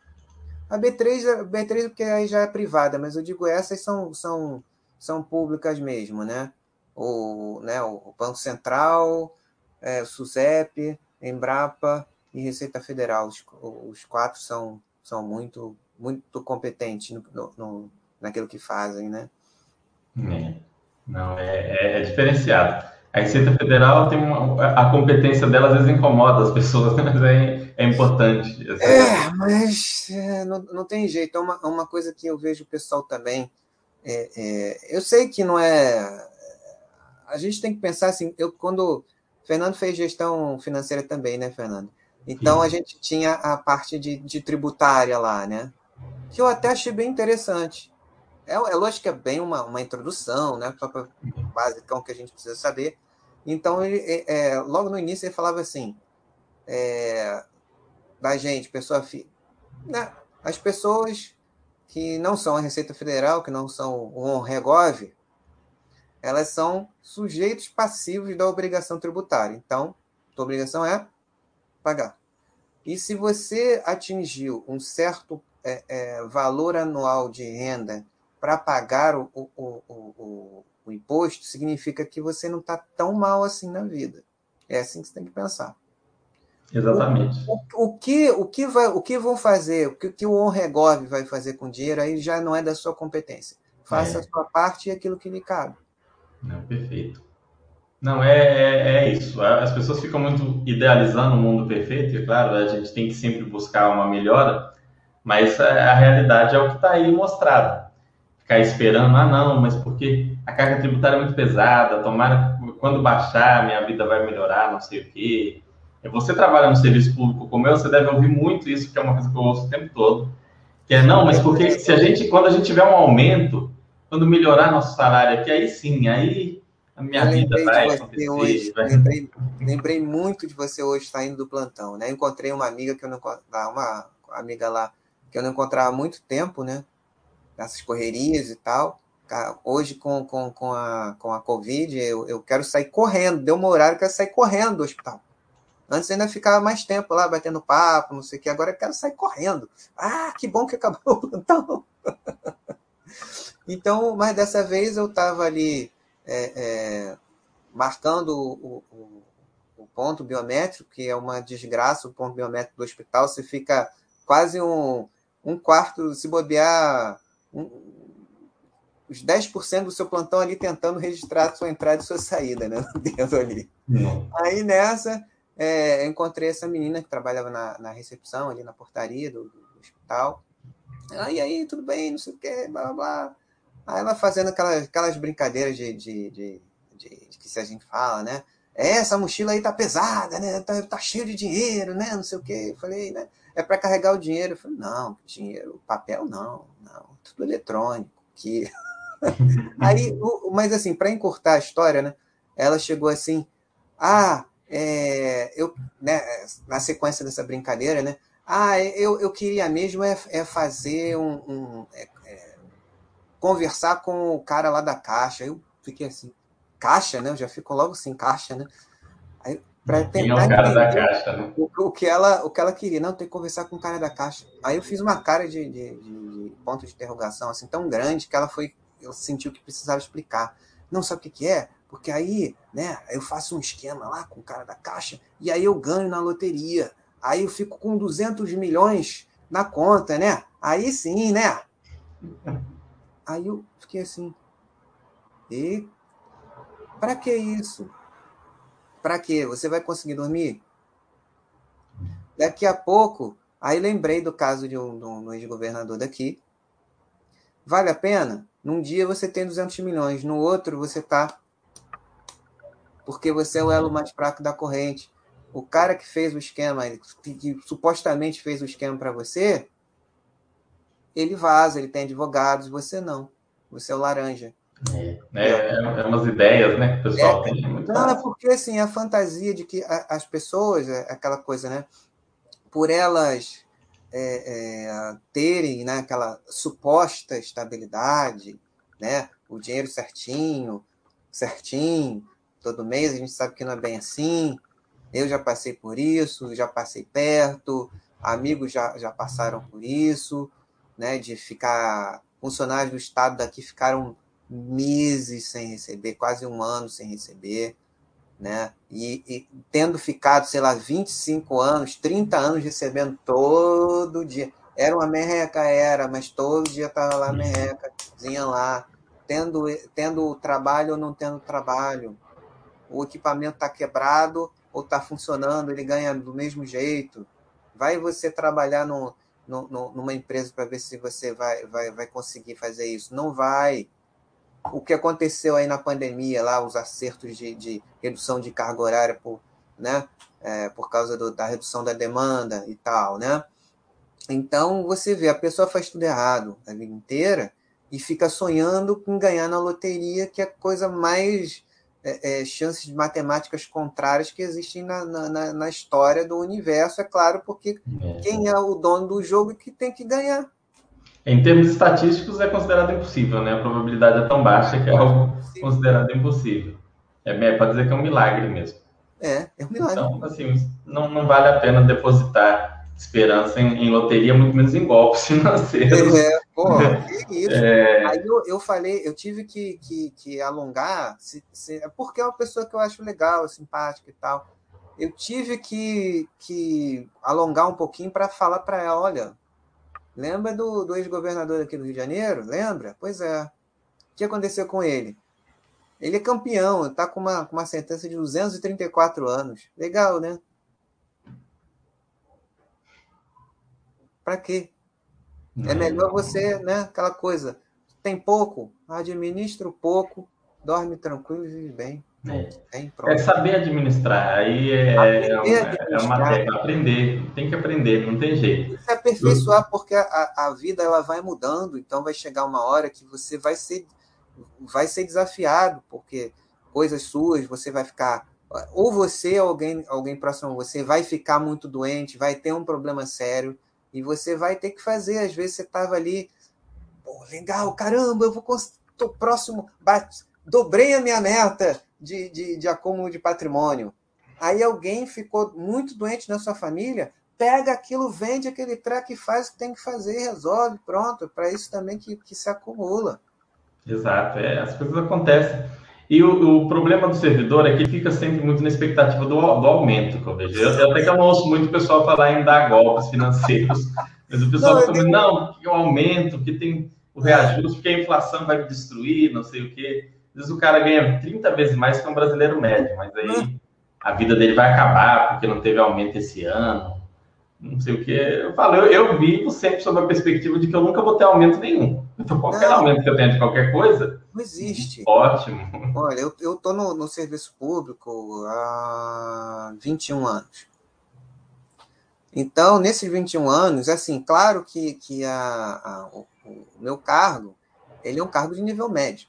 A B3, a B3 porque aí já é privada, mas eu digo essas são, são, são públicas mesmo, né? O, né, o Banco Central, é, o SUSEP, Embrapa e Receita Federal. Os, os quatro são, são muito, muito competentes no, no, no, naquilo que fazem, né? É. Não, é, é, diferenciado. A Receita Federal tem uma, a competência dela às vezes incomoda as pessoas, [LAUGHS] mas é, é importante. É, mas é, não, não tem jeito. É uma, é uma coisa que eu vejo o pessoal também. É, é, eu sei que não é. A gente tem que pensar assim. Eu quando Fernando fez gestão financeira também, né, Fernando? Então a gente tinha a parte de, de tributária lá, né? Que eu até achei bem interessante. É, é lógico que é bem uma, uma introdução, né? Só para basicão que a gente precisa saber. Então, ele, é, é, logo no início, ele falava assim: é, da gente, pessoa né? as pessoas que não são a Receita Federal, que não são o ONREGOV, elas são sujeitos passivos da obrigação tributária. Então, tua obrigação é pagar. E se você atingiu um certo é, é, valor anual de renda para pagar o, o, o, o, imposto, significa que você não está tão mal assim na vida. É assim que você tem que pensar. Exatamente. O, o, que, o, que, vai, o que vão fazer, o que, que o ONREGOV vai fazer com o dinheiro, aí já não é da sua competência. Faça É. a sua parte e aquilo que lhe cabe. Não, perfeito. Não, é, é, é, isso. As pessoas ficam muito idealizando o mundo perfeito, e claro, a gente tem que sempre buscar uma melhora, mas a, a realidade é o que está aí mostrado. Ficar esperando, ah, não, mas porque a carga tributária é muito pesada, tomara quando baixar, minha vida vai melhorar, não sei o quê. Você trabalha no serviço público como eu, você deve ouvir muito isso, que é uma coisa que eu ouço o tempo todo. Que é, não, mas porque se a gente, quando a gente tiver um aumento, quando melhorar nosso salário aqui, aí sim, aí a minha eu vida vai acontecer. Hoje, vai... Lembrei, lembrei, muito de você hoje saindo do plantão, né? Encontrei uma amiga que eu não uma amiga lá que eu não encontrava há muito tempo, né? Nessas correrias e tal. Hoje, com, com, com, a, com a Covid, eu, eu quero sair correndo. Deu uma horário, eu quero sair correndo do hospital. Antes ainda ficava mais tempo lá, batendo papo, não sei o que. Agora eu quero sair correndo. Ah, que bom que acabou o plantão. [LAUGHS] então, mas dessa vez eu estava ali é, é, marcando o, o, o, ponto biométrico, que é uma desgraça, o ponto biométrico do hospital. Você fica quase um, um quarto, se bobear, um, os 10% do seu plantão ali tentando registrar a sua entrada e sua saída, né? [LAUGHS] Dentro ali. Aí nessa, é, encontrei essa menina que trabalhava na, na recepção, ali na portaria do, do, hospital. Aí, aí, tudo bem, não sei o quê, blá, blá, blá. Aí ela fazendo aquelas, aquelas brincadeiras de, de, de, de, de que se a gente fala, né? É, essa mochila aí tá pesada, né? Tá, tá cheio de dinheiro, né? Não sei o quê. Eu falei, né? É para carregar o dinheiro. Eu falei, não, dinheiro, papel não, não, tudo eletrônico. Que... [LAUGHS] aí, mas assim, para encurtar a história, né? Ela chegou assim, ah, é, eu, né, na sequência dessa brincadeira, né? Ah, eu, eu queria mesmo é, é fazer um. um é, é, conversar com o cara lá da caixa. Eu fiquei assim, caixa, né? Eu já fico logo assim, caixa, né? Aí, para tentar é o cara da caixa, né? o, o, que ela, o que ela queria, não, tem que conversar com o cara da caixa. Aí eu fiz uma cara de, de, de, ponto de interrogação assim tão grande que ela foi, eu sentiu que precisava explicar. Não sabe o que, que é? Porque aí, né, eu faço um esquema lá com o cara da caixa e aí eu ganho na loteria. Aí eu fico com 200 milhões na conta, né? Aí sim, né? Aí eu fiquei assim. E para que isso? Para que? Você vai conseguir dormir? Daqui a pouco, aí lembrei do caso de um, de um ex-governador daqui. Vale a pena? Num dia você tem 200 milhões, no outro você está porque você é o elo mais fraco da corrente. O cara que fez o esquema, que, que supostamente fez o esquema para você, ele vaza, ele tem advogados, você não. Você é o laranja. É, é, é umas ideias, né, que o pessoal é, tem. Muito não, é porque assim, a fantasia de que a, as pessoas, é aquela coisa, né? Por elas é, é, terem né, aquela suposta estabilidade, né? O dinheiro certinho, certinho, todo mês, a gente sabe que não é bem assim. Eu já passei por isso, já passei perto, amigos já, já passaram por isso, né? De ficar. Funcionários do Estado daqui ficaram meses sem receber, quase um ano sem receber, né? E, e, tendo ficado, sei lá, 25 anos, 30 anos recebendo todo dia. Era uma merreca, era, mas todo dia estava lá merreca, vinha lá, tendo, tendo trabalho ou não tendo trabalho o equipamento está quebrado ou está funcionando, ele ganha do mesmo jeito. Vai você trabalhar no, no, no, numa empresa para ver se você vai, vai, vai conseguir fazer isso. Não vai. O que aconteceu aí na pandemia, lá, os acertos de, de redução de carga horária por, né, é, por causa do, da redução da demanda e tal, né? Então, você vê, a pessoa faz tudo errado a vida inteira e fica sonhando com ganhar na loteria, que é a coisa mais é, é, chances de matemáticas contrárias que existem na, na, na, história do universo, é claro, porque é. quem é o dono do jogo que tem que ganhar. Em termos estatísticos, é considerado impossível, né? A probabilidade é tão baixa que é algo considerado impossível. É, é para dizer que é um milagre mesmo. É, é um milagre. Então, assim, não, não vale a pena depositar esperança em, em loteria, muito menos em golpes [LAUGHS] financeiros. É, pô, que isso. É... Aí eu, eu falei, eu tive que, que, que alongar, se, se, porque é uma pessoa que eu acho legal, simpática e tal. Eu tive que, que alongar um pouquinho para falar para ela, olha, lembra do, do ex-governador aqui do Rio de Janeiro? Lembra? Pois é. O que aconteceu com ele? Ele é campeão, está com uma, com uma sentença de 234 anos. Legal, né? Para quê? É melhor você, né? Aquela coisa. Tem pouco, administra pouco, dorme tranquilo e vive bem. É. é, saber administrar. Aí é, é, uma, é uma aprender. Tem que aprender, não tem jeito. Se aperfeiçoar, porque a, a vida ela vai mudando, então vai chegar uma hora que você vai ser, vai ser desafiado, porque coisas suas você vai ficar. Ou você, alguém, alguém próximo a você, vai ficar muito doente, vai ter um problema sério, e você vai ter que fazer. Às vezes você estava ali, pô, legal, caramba, eu vou. Tô próximo, bate, dobrei a minha meta de, de, de acúmulo de patrimônio. Aí alguém ficou muito doente na sua família, pega aquilo, vende aquele treco e faz o que tem que fazer, resolve, pronto. Para isso também que, que se acumula. Exato, é, as coisas acontecem. E o, o, problema do servidor é que fica sempre muito na expectativa do, do aumento, que eu vejo. Eu, eu até que eu não ouço muito o pessoal falar em dar golpes financeiros, [LAUGHS] mas o pessoal não, fica tenho... não, que o aumento, que tem o reajuste, porque a inflação vai me destruir, não sei o quê. Às vezes o cara ganha 30 vezes mais que um brasileiro médio, mas aí a vida dele vai acabar porque não teve aumento esse ano. Não sei o que. Eu falo, eu, eu vivo sempre sob a perspectiva de que eu nunca vou ter aumento nenhum. Então, qualquer não, aumento que eu tenha de qualquer coisa. Não existe. Ótimo. Olha, eu, eu tô no, no serviço público há 21 anos. Então, nesses 21 anos, assim, claro que, que a, a o, o meu cargo, ele é um cargo de nível médio.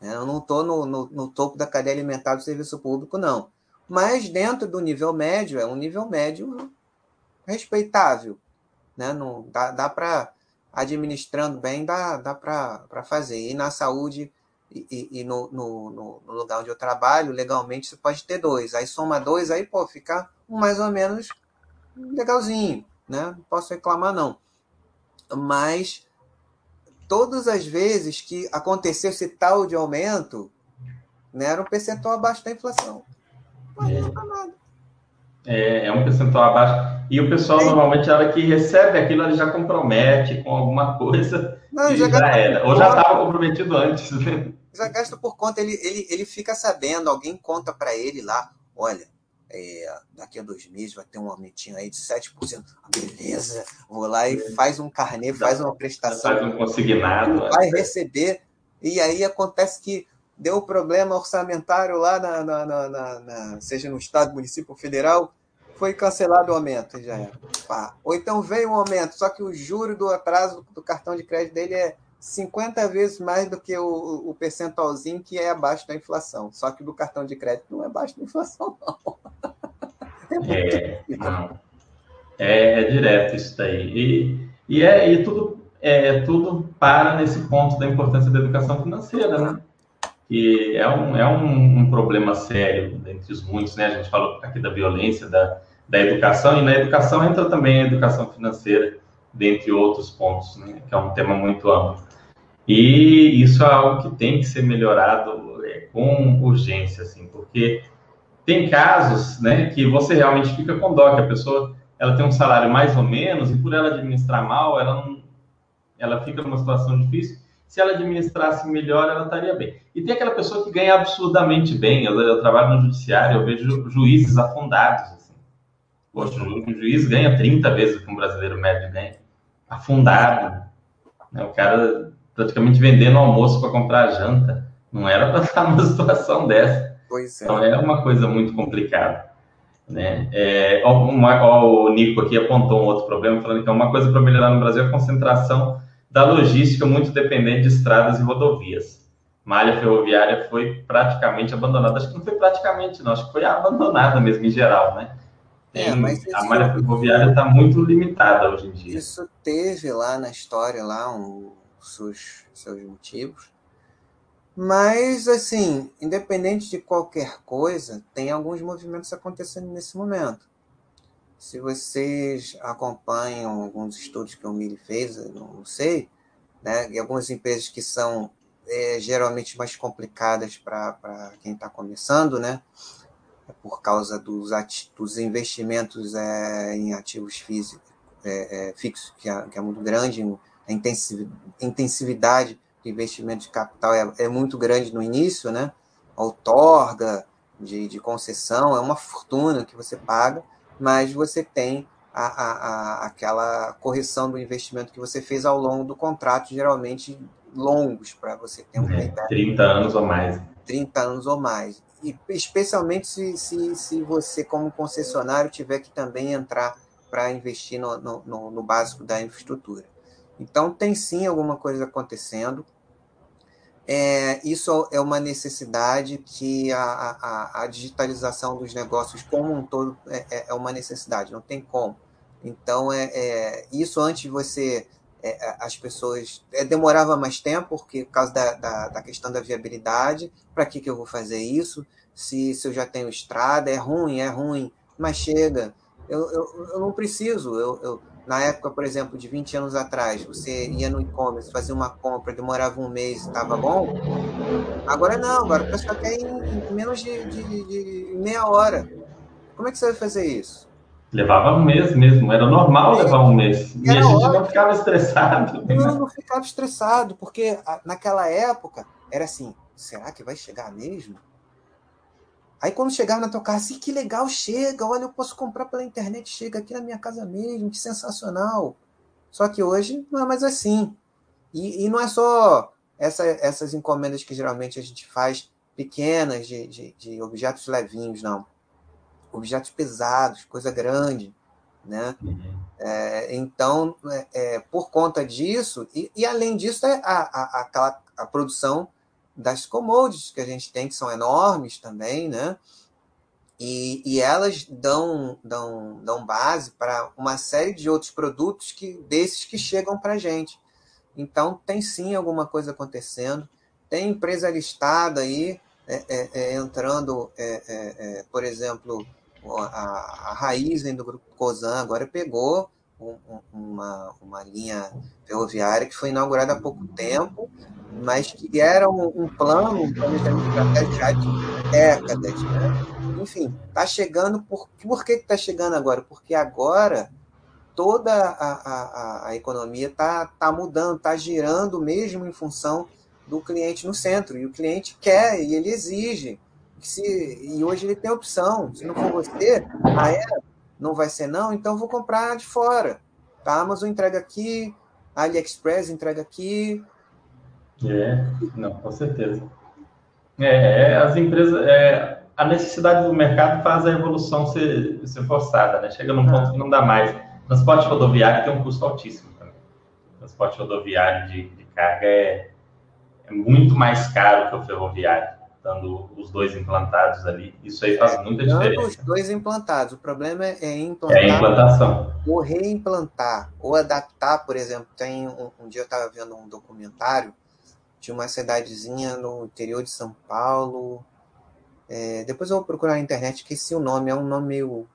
Né? Eu não estou no, no, no, topo da cadeia alimentar do serviço público, não. Mas dentro do nível médio, é um nível médio respeitável. Né? Não, dá dá para, administrando bem, dá, dá para fazer. E na saúde e, e, e no, no, no, lugar onde eu trabalho, legalmente, você pode ter dois. Aí soma dois, aí pô, fica um mais ou menos legalzinho. Né? Não posso reclamar, não. Mas todas as vezes que aconteceu esse tal de aumento, né, era um percentual abaixo da inflação. Não adianta é. nada. É, é um percentual abaixo. E o pessoal, é. normalmente, na hora que recebe aquilo, ele já compromete com alguma [LAUGHS] coisa. Não, já, já era. Ou já estava comprometido antes. Né? Já gasta por conta, ele, ele, ele fica sabendo, alguém conta para ele lá, olha, é, daqui a dois meses vai ter um aumentinho aí de 7%. Ah, beleza, vou lá e faz um carnê, faz uma prestação. Faz um consignado. Vai é. receber. E aí acontece que deu problema orçamentário lá, na, na, na, na, seja no estado, município ou federal, foi cancelado o aumento, já era. Ou então veio um aumento, só que o juro do atraso do cartão de crédito dele é 50 vezes mais do que o, o percentualzinho que é abaixo da inflação. Só que do cartão de crédito não é abaixo da inflação, não. [LAUGHS] É, não. É, é, direto isso daí. E, e, é, e tudo, é, tudo para nesse ponto da importância da educação financeira, né? Que é um, é um, um problema sério entre os muitos, né? A gente falou aqui da violência, da, da educação, e na educação entra também a educação financeira, dentre outros pontos, né? Que é um tema muito amplo. E isso é algo que tem que ser melhorado é, com urgência, assim, porque tem casos, né, que você realmente fica com dó, que a pessoa ela tem um salário mais ou menos e por ela administrar mal, ela não, ela fica numa situação difícil. Se ela administrasse melhor, ela estaria bem. E tem aquela pessoa que ganha absurdamente bem. Eu, eu trabalho no judiciário, eu vejo juízes afundados. Assim. Poxa, um juiz ganha 30 vezes o que um brasileiro médio ganha. Afundado. Né? O cara praticamente vendendo almoço para comprar janta. Não era para [LAUGHS] estar numa situação dessa. Pois é. Então é uma coisa muito complicada. Né? É, uma, ó, o Nico aqui apontou um outro problema, falando que é uma coisa para melhorar no Brasil é a concentração da logística muito dependente de estradas e rodovias. Malha ferroviária foi praticamente abandonada. Acho que não foi praticamente, não. Acho que foi abandonada mesmo em geral, né? é, mas a malha ferroviária está muito limitada hoje em dia. Isso teve lá na história lá um, seus, seus motivos. Mas, assim, independente de qualquer coisa, tem alguns movimentos acontecendo nesse momento. Se vocês acompanham alguns estudos que o Mili fez, não sei, né, e algumas empresas que são é, geralmente mais complicadas para quem está começando, né, por causa dos, dos investimentos é, em ativos físicos, é, é, fixos, que é, que é muito grande, a intensividade investimento de capital é, é muito grande no início, né? A outorga de, de concessão é uma fortuna que você paga, mas você tem a, a, a, aquela correção do investimento que você fez ao longo do contrato, geralmente longos, para você ter um é, 30 anos ou mais. 30 anos ou mais. E especialmente se, se, se você, como concessionário, tiver que também entrar para investir no, no, no, básico da infraestrutura. Então, tem sim alguma coisa acontecendo. É, isso é uma necessidade que a, a, a, digitalização dos negócios como um todo é, é, é uma necessidade, não tem como. Então, é, é isso antes você é, as pessoas é, demorava mais tempo porque por causa da, da, da questão da viabilidade para que, que eu vou fazer isso se, se eu já tenho estrada é ruim é ruim mas chega eu, eu, eu não preciso eu, eu, na época por exemplo de 20 anos atrás você ia no e-commerce fazia uma compra demorava um mês estava bom agora não agora o pessoal quer em, menos de, de, de meia hora como é que você vai fazer isso Levava um mês mesmo, era normal levar um mês. E, a gente não ficava estressado. Não, não ficava estressado, porque naquela época era assim: será que vai chegar mesmo? Aí quando chegava na tua casa, assim, que legal, chega, olha, eu posso comprar pela internet, chega aqui na minha casa mesmo, que sensacional. Só que hoje não é mais assim. E, e não é só essa, essas encomendas que geralmente a gente faz pequenas, de, de, de objetos levinhos, não objetos pesados, coisa grande, né? Uhum. É, então, é, é, por conta disso, e, e além disso, é a, a, aquela, a produção das commodities que a gente tem, que são enormes também, né? E, e elas dão, dão, dão base para uma série de outros produtos que desses que chegam para a gente. Então, tem sim alguma coisa acontecendo. Tem empresa listada aí é, é, é entrando, por exemplo, a, a raiz do grupo COSAN agora pegou um, uma, uma linha ferroviária que foi inaugurada há pouco tempo, mas que era um, um plano, um planejamento já de décadas. Né? Enfim, está chegando. Por, por que está chegando agora? Porque agora toda a, a, a economia está tá mudando, está girando mesmo em função do cliente no centro. E o cliente quer e ele exige se, e hoje ele tem opção. Se não for você, ah, é? Não vai ser não? Então vou comprar de fora. Tá? A Amazon entrega aqui, a AliExpress entrega aqui. É, não, com certeza. É, é as empresas, é, a necessidade do mercado faz a evolução ser, ser forçada, né? Chega num ponto que não dá mais. Transporte rodoviário tem um custo altíssimo também. Transporte rodoviário de, de carga é, é muito mais caro que o ferroviário estando os dois implantados ali. Isso aí faz muita diferença. os dois implantados. O problema é implantar. É a implantação. Ou reimplantar, ou adaptar, por exemplo. Tem um, um dia eu estava vendo um documentário de uma cidadezinha no interior de São Paulo. É, depois eu vou procurar na internet, esqueci o nome, é um nome meio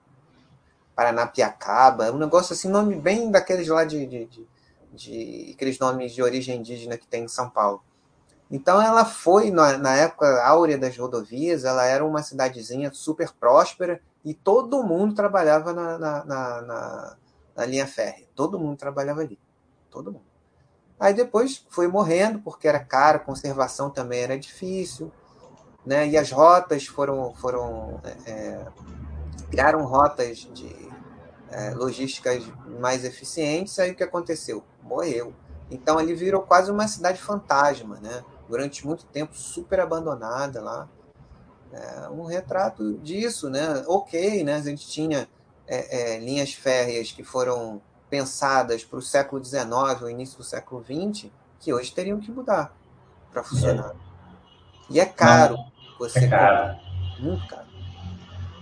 Paranapiacaba, é um negócio assim, nome bem daqueles lá de, de, de, de aqueles nomes de origem indígena que tem em São Paulo. Então ela foi, na, na, época áurea das rodovias, ela era uma cidadezinha super próspera e todo mundo trabalhava na, na, na, na linha férrea. Todo mundo trabalhava ali. Todo mundo. Aí depois foi morrendo, porque era caro, conservação também era difícil. Né? E as rotas foram. foram é, é criaram rotas de é, logísticas mais eficientes. Aí o que aconteceu? Morreu. Então ali virou quase uma cidade fantasma, né? Durante muito tempo super abandonada lá. É um retrato disso, né? Ok, né? A gente tinha é, é, linhas férreas que foram pensadas para o século XIX ou início do século XX, que hoje teriam que mudar para funcionar. E é caro Não, você. É caro. Muito caro.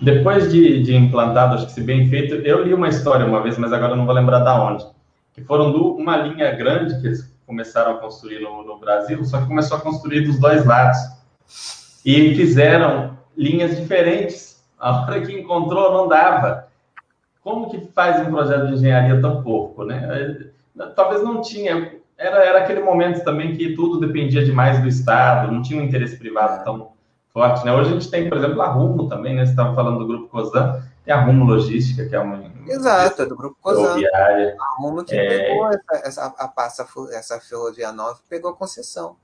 Depois de, de implantado, acho que se bem feito, eu li uma história uma vez, mas agora não vou lembrar da onde. Que foram do, uma linha grande que eles começaram a construir no, no, Brasil, só que começou a construir dos dois lados. E fizeram linhas diferentes. A hora que encontrou, não dava. Como que faz um projeto de engenharia tão pouco, né? Talvez não tinha. Era, era aquele momento também que tudo dependia demais do Estado, não tinha um interesse privado tão forte, né? Hoje a gente tem, por exemplo, a Rumo também, né? Você estava falando do Grupo COSAN, Tem a Rumo Logística, que é uma. Exato, é do Grupo Cosan. A Rumo que é... pegou essa, essa, a passa, essa ferrovia nova, pegou concessão.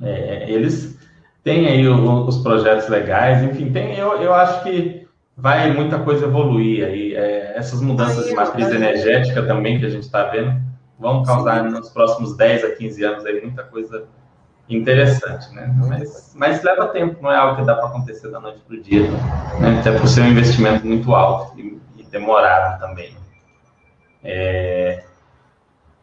É, eles têm aí os projetos legais, enfim, tem, eu, eu acho que vai muita coisa evoluir aí. É, essas mudanças aí, de matriz energética também que a gente está vendo vão causar Sim. nos próximos 10 a 15 anos aí muita coisa interessante, né? Mas, mas leva tempo, não é algo que dá para acontecer da noite para o dia, né? até por ser um investimento muito alto e, e demorado também. É...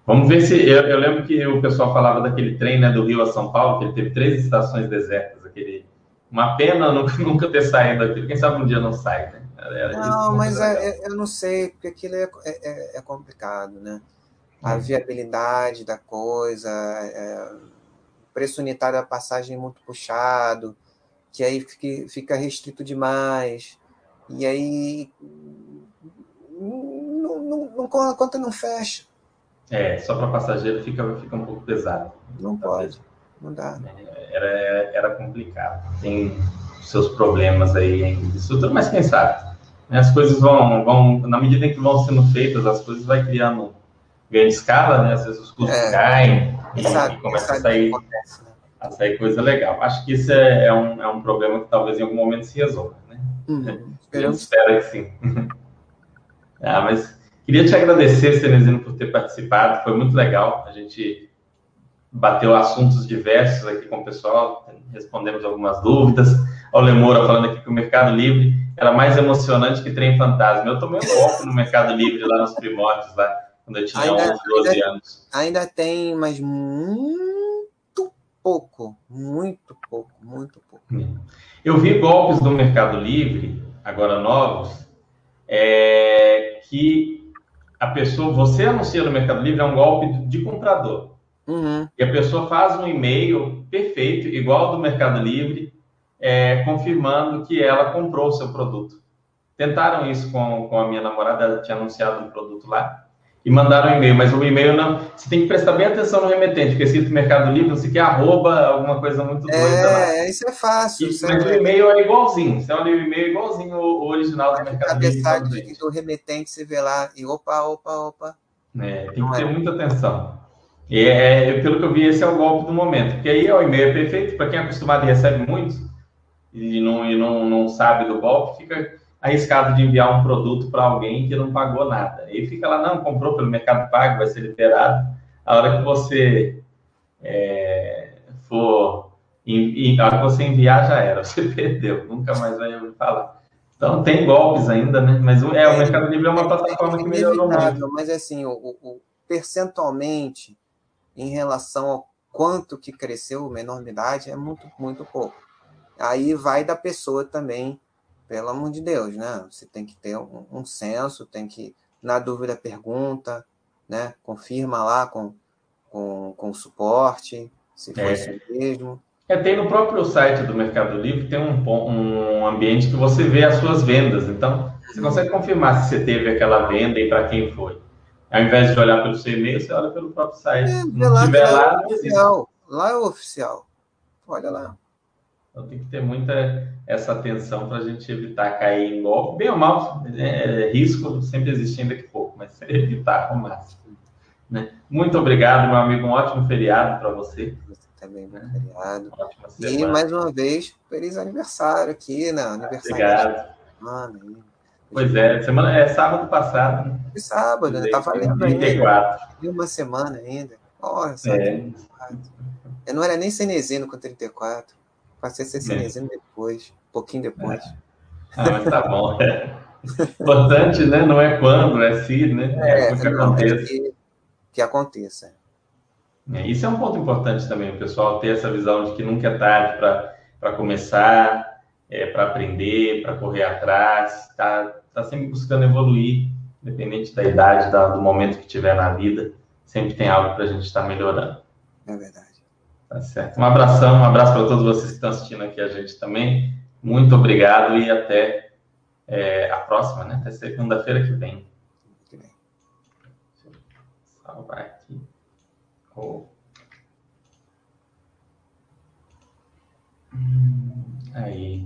Vamos ver se. Eu, eu, lembro que o pessoal falava daquele trem né, do Rio a São Paulo, que ele teve três estações desertas. Aquele... Uma pena [LAUGHS] nunca, nunca ter saído daquilo. Quem sabe um dia não sai, né? Era não, mas é, é, eu não sei, porque aquilo é, é, é, é complicado, né? A hum. viabilidade da coisa, é, preço unitário da passagem muito puxado, que aí fica, restrito demais, e aí não, não, não, a conta não fecha. É, só para passageiro fica, fica um pouco pesado. Não pode, não dá. É, era, era complicado. Tem seus problemas aí em estrutura, mas quem sabe? Né, as coisas vão, vão, na medida em que vão sendo feitas, as coisas vai criando grande escala, né? Às vezes os custos é. caem, e, começa a sair, acontece, né? a sair coisa legal. Acho que isso é, é, um, é um problema que talvez em algum momento se resolva, né? Uhum. [LAUGHS] espera que sim. [LAUGHS] ah, mas queria te agradecer, Cenezino, por ter participado, foi muito legal. A gente bateu assuntos diversos aqui com o pessoal, respondemos algumas dúvidas. O Lemora falando aqui que o Mercado Livre era mais emocionante que Trem Fantasma. Eu tomei um golpe no Mercado Livre lá nos primórdios, lá quando eu tinha ainda, 11, 12 ainda, anos. Ainda tem, mas muito pouco, muito pouco, muito pouco. Eu vi golpes do Mercado Livre, agora novos, é, que a pessoa, você anuncia no Mercado Livre, é um golpe de comprador. Uhum. E a pessoa faz um e-mail perfeito, igual ao do Mercado Livre, é, confirmando que ela comprou o seu produto. Tentaram isso com, com a minha namorada, ela tinha anunciado um produto lá e mandaram um e-mail, mas o e-mail não. Você tem que prestar bem atenção no remetente, porque é escrito Mercado Livre, não sei o que, arroba, alguma coisa muito doida. É, isso é fácil. Isso, mas é... o e-mail é igualzinho. Você olha o e-mail é igualzinho o, original do Mercado Livre. Cabeçalho do remetente, você vê lá e opa, opa, opa. É, tem que ter é. muita atenção. E é, é, pelo que eu vi, esse é o golpe do momento. Porque aí o e-mail é perfeito, para quem é acostumado e recebe muitos e não, e não, não sabe do golpe, fica arriscado de enviar um produto para alguém que não pagou nada. E fica lá, não, comprou pelo Mercado Pago, vai ser liberado. A hora que você é, for, em, a hora que você enviar, já era, [LAUGHS] você perdeu, nunca mais vai ouvir falar. Então, tem golpes ainda, né? Mas é, o Mercado Livre é uma plataforma que melhorou muito. Mas, assim, o, o, percentualmente, em relação ao quanto que cresceu uma enormidade, é muito, muito pouco. Aí vai da pessoa também pelo amor de Deus, né? Você tem que ter um, um senso, tem que, na dúvida, pergunta, né? Confirma lá com, com, com o suporte, se for é. isso mesmo. É, tem no próprio site do Mercado Livre, tem um, um ambiente que você vê as suas vendas. Então, você uhum. consegue confirmar se você teve aquela venda e para quem foi. Ao invés de olhar pelo seu e-mail, você olha pelo próprio site. É, não tiver lá, é oficial. Lá é oficial. Olha lá. Então tem que ter muita essa atenção para a gente evitar cair em golpe. Bem ou mal, é, risco sempre existe ainda que pouco, mas [LAUGHS] evitar ao máximo. Né? Muito obrigado, meu amigo. Um ótimo feriado para você. Você também, né? feriado. E mais uma vez, feliz aniversário aqui, né? Aniversário. Obrigado. Semana, pois é, semana é sábado passado. Né? Foi sábado, né? Tá valendo 34. ainda. uma semana ainda. Nossa, é. Eu não era nem cenezino com 34. Passei a ser cinezino é. depois, um pouquinho depois. É. Ah, mas tá bom. É. Importante, né? Não é quando, é se, né? É, é que não, aconteça. É que, que aconteça. É, isso é um ponto importante também, o pessoal ter essa visão de que nunca é tarde para começar, é, para aprender, para correr atrás, tá, tá sempre buscando evoluir, independente da idade, da, do momento que tiver na vida, sempre tem algo para a gente estar tá melhorando. É verdade. Tá certo. Um abração, um abraço para todos vocês que estão assistindo aqui a gente também. Muito obrigado e até é, a próxima, né? Até segunda-feira que vem. Salvar aqui. Oh. Aí.